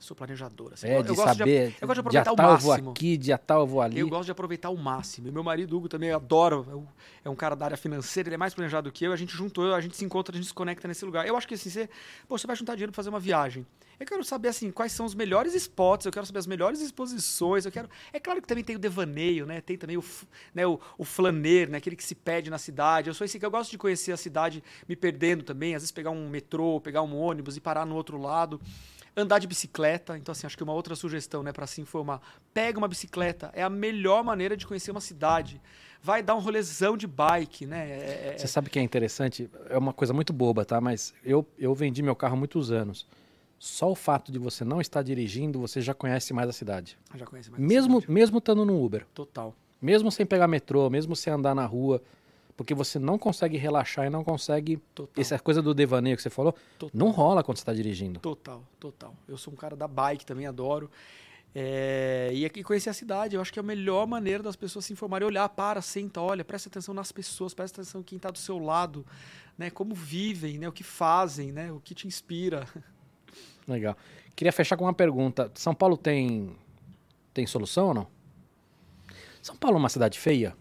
Sou planejador. assim. É, eu, de eu gosto saber. de, eu gosto de aproveitar o tal eu vou máximo. aqui, dia tal eu vou ali. Eu gosto de aproveitar o máximo. E meu marido, Hugo, também adora. é um- É um cara da área financeira, ele é mais planejado do que eu. A gente juntou, a gente se encontra, a gente se conecta nesse lugar. Eu acho que assim, você, pô, você vai juntar dinheiro pra fazer uma viagem. Eu quero saber, assim, quais são os melhores spots, eu quero saber as melhores exposições, eu quero... É claro que também tem o devaneio, né? Tem também o, né, o, o flaner, né? Aquele que se perde na cidade. Eu sou esse que eu gosto de conhecer a cidade me perdendo também. Às vezes pegar um metrô, pegar um ônibus e parar no outro lado. Andar de bicicleta, então assim, acho que uma outra sugestão, né, para se informar. Pega uma bicicleta, é a melhor maneira de conhecer uma cidade. Vai dar um rolezão de bike, né? É- é- Você sabe que é interessante? É uma coisa muito boba, tá? Mas eu, eu vendi meu carro há muitos anos. Só o fato de você não estar dirigindo, você já conhece mais a cidade. é- já conhece mais a Mesmo cidade. mesmo estando no Uber. total. Mesmo sem pegar metrô, mesmo sem andar na rua. Porque você não consegue relaxar e não consegue. Total. Essa coisa do devaneio que você falou, Total. não rola quando você está dirigindo. Total, total. Eu sou um cara da bike também, adoro. É, e aqui conhecer a cidade, eu acho que é a melhor maneira das pessoas se informarem. Olhar, para, senta, olha, presta atenção nas pessoas, presta atenção em quem está do seu lado, né? Como vivem, né? O que fazem, né? O que te inspira. Legal. Queria fechar com uma pergunta. São Paulo tem tem solução ou não? São Paulo é uma cidade feia?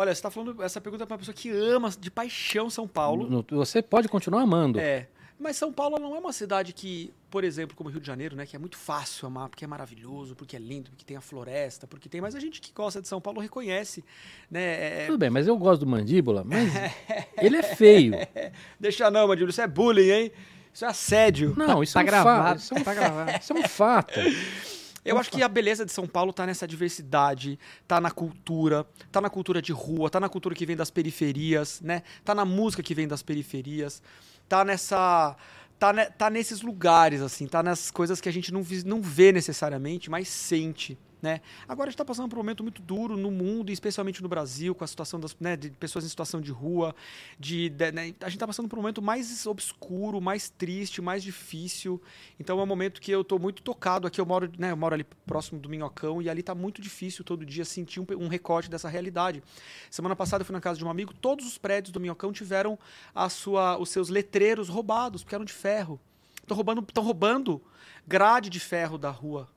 Olha, você está falando essa pergunta para uma pessoa que ama de paixão São Paulo. No- Você pode continuar amando. É. Mas São Paulo não é uma cidade que, por exemplo, como Rio de Janeiro, né, que é muito fácil amar, porque é maravilhoso, porque é lindo, porque tem a floresta, porque tem. Mas a gente que gosta de São Paulo reconhece, né? é- é- Tudo bem, mas eu gosto do mandíbula, mas [LAUGHS] ele é feio. [LAUGHS] Deixa não, Mandíbula, isso é bullying, hein? Isso é assédio. Não, isso tá é um gravado, fato. Isso é um, tá gravado. isso é um fato. [LAUGHS] Eu acho que a beleza de São Paulo tá nessa diversidade, tá na cultura, tá na cultura de rua, tá na cultura que vem das periferias, né? Tá na música que vem das periferias, tá nessa. Tá, tá nesses lugares, assim, tá nas coisas que a gente não, não vê necessariamente, mas sente. Né? Agora a gente está passando por um momento muito duro no mundo, especialmente no Brasil, com a situação das, né, de pessoas em situação de rua. De, de- né, a gente está passando por um momento mais obscuro, mais triste, mais difícil. Então é um momento que eu estou muito tocado. Aqui eu moro, né, eu moro ali próximo do Minhocão e ali está muito difícil todo dia sentir um, um recorte dessa realidade. Semana passada eu fui na casa de um amigo, todos os prédios do Minhocão tiveram a sua, os seus letreiros roubados, porque eram de ferro. Estão roubando, roubando grade de ferro da rua.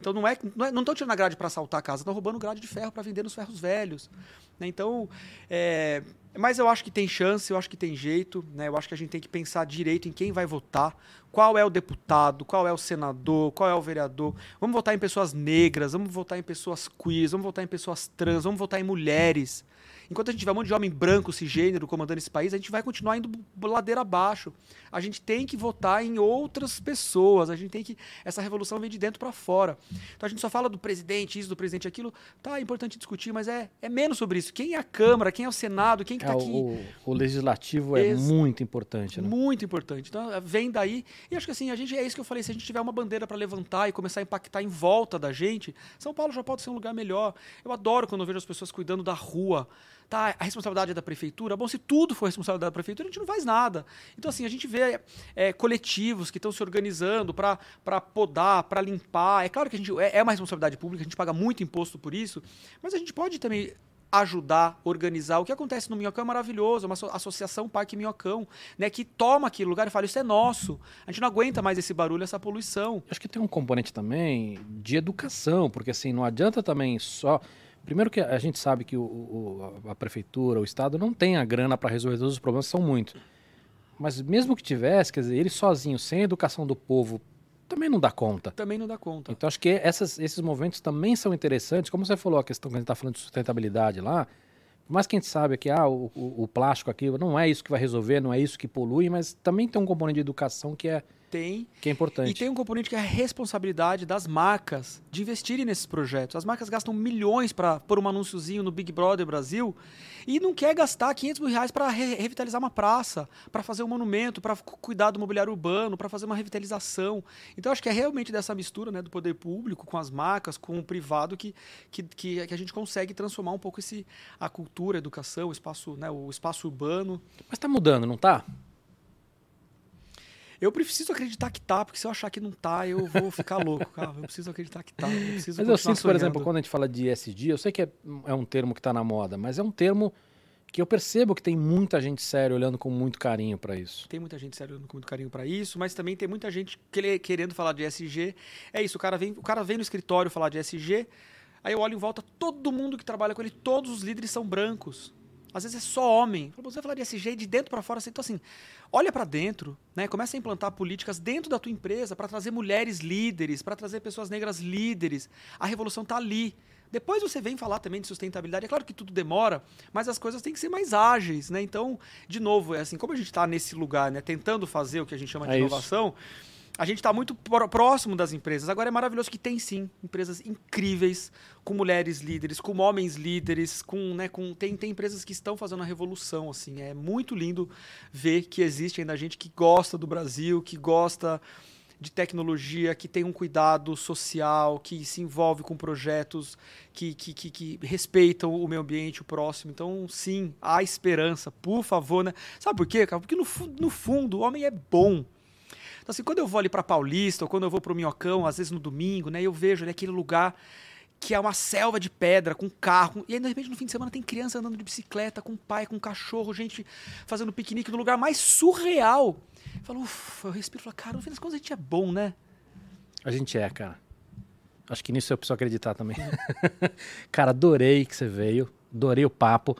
Então não é não é- estão tirando a grade para assaltar a casa, estão roubando grade de ferro para vender nos ferros velhos. né? Então, é, mas eu acho que tem chance, eu acho que tem jeito, né? Eu acho que a gente tem que pensar direito em quem vai votar, qual é o deputado, qual é o senador, qual é o vereador. Vamos votar em pessoas negras, vamos votar em pessoas queers, vamos votar em pessoas trans, vamos votar em mulheres. Enquanto a gente tiver um monte de homem branco, cisgênero, comandando esse país, a gente vai continuar indo ladeira abaixo. A gente tem que votar em outras pessoas. A gente tem que. Essa revolução vem de dentro para fora. Então a gente só fala do presidente, isso, do presidente, aquilo. Tá, é importante discutir, mas é, é menos sobre isso. Quem é a Câmara, quem é o Senado, quem que É, tá aqui. o, o legislativo é Ex- muito importante, né? Muito importante. Então, eh, vem daí. E acho que assim, a gente é isso que eu falei. Se a gente tiver uma bandeira para levantar e começar a impactar em volta da gente, São Paulo já pode ser um lugar melhor. Eu adoro quando eu vejo as pessoas cuidando da rua. Tá, a responsabilidade é da prefeitura. Bom, se tudo for responsabilidade da prefeitura, a gente não faz nada. Então, assim, a gente vê eh, coletivos que estão se organizando para podar, para limpar. É claro que a gente é é uma responsabilidade pública, a gente paga muito imposto por isso, mas a gente pode também ajudar, organizar. O que acontece no Minhocão é maravilhoso, é uma asso- associação Parque Minhocão, né, que toma aquele lugar e fala, isso é nosso. A gente não aguenta mais esse barulho, essa poluição. Acho que tem um componente também de educação, porque assim, não adianta também só. Primeiro que a gente sabe que o, o- a prefeitura, o Estado não tem a grana para resolver todos os problemas, são muitos. Mas mesmo que tivesse, quer dizer, ele sozinho, sem a educação do povo, também não dá conta. Também não dá conta. Então acho que essas- esses movimentos também são interessantes. Como você falou, a questão que a gente está falando de sustentabilidade lá, por mais que a gente sabe que ah, o, o- o plástico aqui não é isso que vai resolver, não é isso que polui, mas também tem um componente de educação que é, Tem. que é importante. E tem um componente que é a responsabilidade das marcas de investirem nesses projetos. As marcas gastam milhões para pôr um anúnciozinho no Big Brother Brasil e não quer gastar 500 mil reais para revitalizar uma praça, para fazer um monumento, para cuidar do mobiliário urbano, para fazer uma revitalização. Então, acho que é realmente dessa mistura né, do poder público com as marcas, com o privado, que, que, que, que a gente consegue transformar um pouco esse, a cultura, a educação, o espaço, né, o espaço urbano. Mas tá mudando, não tá? Eu preciso acreditar que tá, porque se eu achar que não tá, eu vou ficar louco, cara. Eu preciso acreditar que tá. Eu preciso Mas eu sinto, por exemplo, quando a gente fala de ESG, eu sei que é, é um termo que está na moda, mas é um termo que eu percebo que tem muita gente séria olhando com muito carinho para isso. Tem muita gente sério com muito carinho para isso, mas também tem muita gente que- querendo falar de SG. É isso, o cara vem, o cara vem no escritório falar de SG, aí eu olho em volta, todo mundo que trabalha com ele, todos os líderes são brancos. Às vezes é só homem. Você vai falar de SG de dentro para fora, assim, então assim, olha para dentro, né? Começa a implantar políticas dentro da tua empresa para trazer mulheres líderes, para trazer pessoas negras líderes. A revolução tá ali. Depois você vem falar também de sustentabilidade. É claro que tudo demora, mas as coisas têm que ser mais ágeis, né? Então, de novo, é assim, como a gente está nesse lugar, né, tentando fazer o que a gente chama de É isso. A gente está muito pró- próximo das empresas. Agora é maravilhoso que tem sim empresas incríveis, com mulheres líderes, com homens líderes, com, né, com tem, tem empresas que estão fazendo a revolução assim. É muito lindo ver que existe ainda gente que gosta do Brasil, que gosta de tecnologia, que tem um cuidado social, que se envolve com projetos que, que, que, que respeitam o meio ambiente, o próximo. Então, sim, há esperança, por favor, né? Sabe por quê, cara? Porque no, no fundo o homem é bom. Então, assim, quando eu vou ali para Paulista, ou quando eu vou para o Minhocão, às vezes no domingo, né, eu vejo ali aquele lugar que é uma selva de pedra, com carro, e aí, de repente, no fim de semana tem criança andando de bicicleta, com pai, com cachorro, gente fazendo piquenique no lugar mais surreal. Eu falo, ufa, eu respiro e falo, cara, no fim das contas a gente é bom, né? A gente é, cara. Acho que nisso eu preciso acreditar também. [LAUGHS] cara, adorei que você veio. Adorei o papo.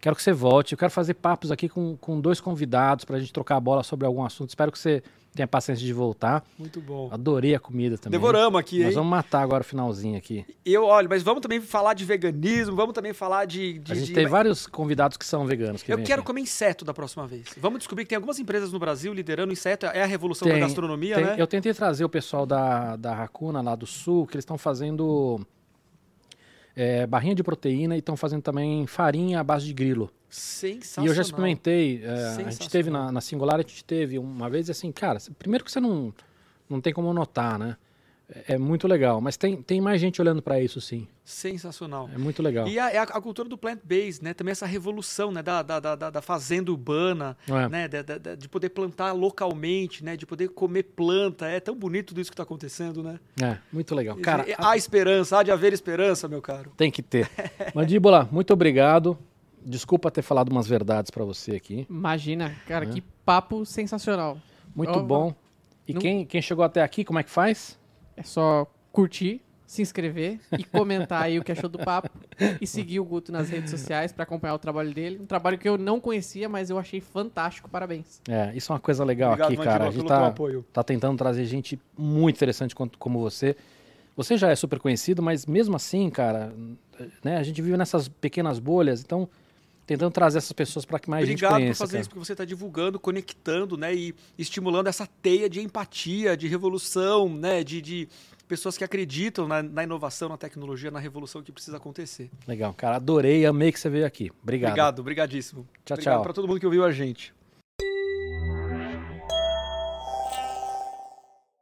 Quero que você volte. Eu quero fazer papos aqui com, com dois convidados pra gente trocar a bola sobre algum assunto. Espero que você tenha paciência de voltar. Muito bom. Adorei a comida também. Devoramos aqui, Nós hein? vamos matar agora o finalzinho aqui. Eu, olha, mas vamos também falar de veganismo, vamos também falar de... de- A gente de- tem vários convidados que são veganos. Que Eu quero aqui. comer inseto da próxima vez. Vamos descobrir que tem algumas empresas no Brasil liderando inseto. É a revolução da Tem, gastronomia, tem. né? Eu tentei trazer o pessoal da, da Racuna, lá do sul, que eles estão fazendo é, barrinha de proteína e estão fazendo também farinha à base de grilo. Sensacional. E eu já experimentei. é, a gente teve na, na Singular, a gente teve uma vez assim, cara, primeiro que você não, não tem como notar, né? É, muito legal, mas tem, tem mais gente olhando para isso, sim. Sensacional. É muito legal. E a, é a- a cultura do plant-based, né? Também essa revolução, né? Da, da, da, da- da fazenda urbana, É. né? Da- da- de poder plantar localmente, né? De poder comer planta. É tão bonito tudo isso que está acontecendo, né? É, muito legal. Cara, há esperança, há de haver esperança, meu caro. tem que ter. [LAUGHS] Mandíbula, muito obrigado. Desculpa ter falado umas verdades para você aqui. Imagina, cara, É. que papo sensacional. Muito Ó, bom. E não- quem, quem chegou até aqui, como é que faz? É só curtir, se inscrever e comentar aí o que achou do papo e seguir o Guto nas redes sociais para acompanhar o trabalho dele. Um trabalho que eu não conhecia, mas eu achei fantástico. Parabéns. É, isso é uma coisa legal Obrigado, aqui, cara. A gente tá, tá tentando trazer gente muito interessante como você. Você já é super conhecido, mas mesmo assim, cara, né, a gente vive nessas pequenas bolhas, então tentando trazer essas pessoas para que mais Obrigado gente por conheça. fazer cara. isso, porque você está divulgando, conectando, né? E estimulando essa teia de empatia, de revolução, né? De, de pessoas que acreditam na, na inovação, na tecnologia, na revolução que precisa acontecer. Legal, cara. Adorei, amei que você veio aqui. Obrigado. Obrigado, obrigadíssimo. Tchau, Obrigado tchau. para todo mundo que ouviu a gente.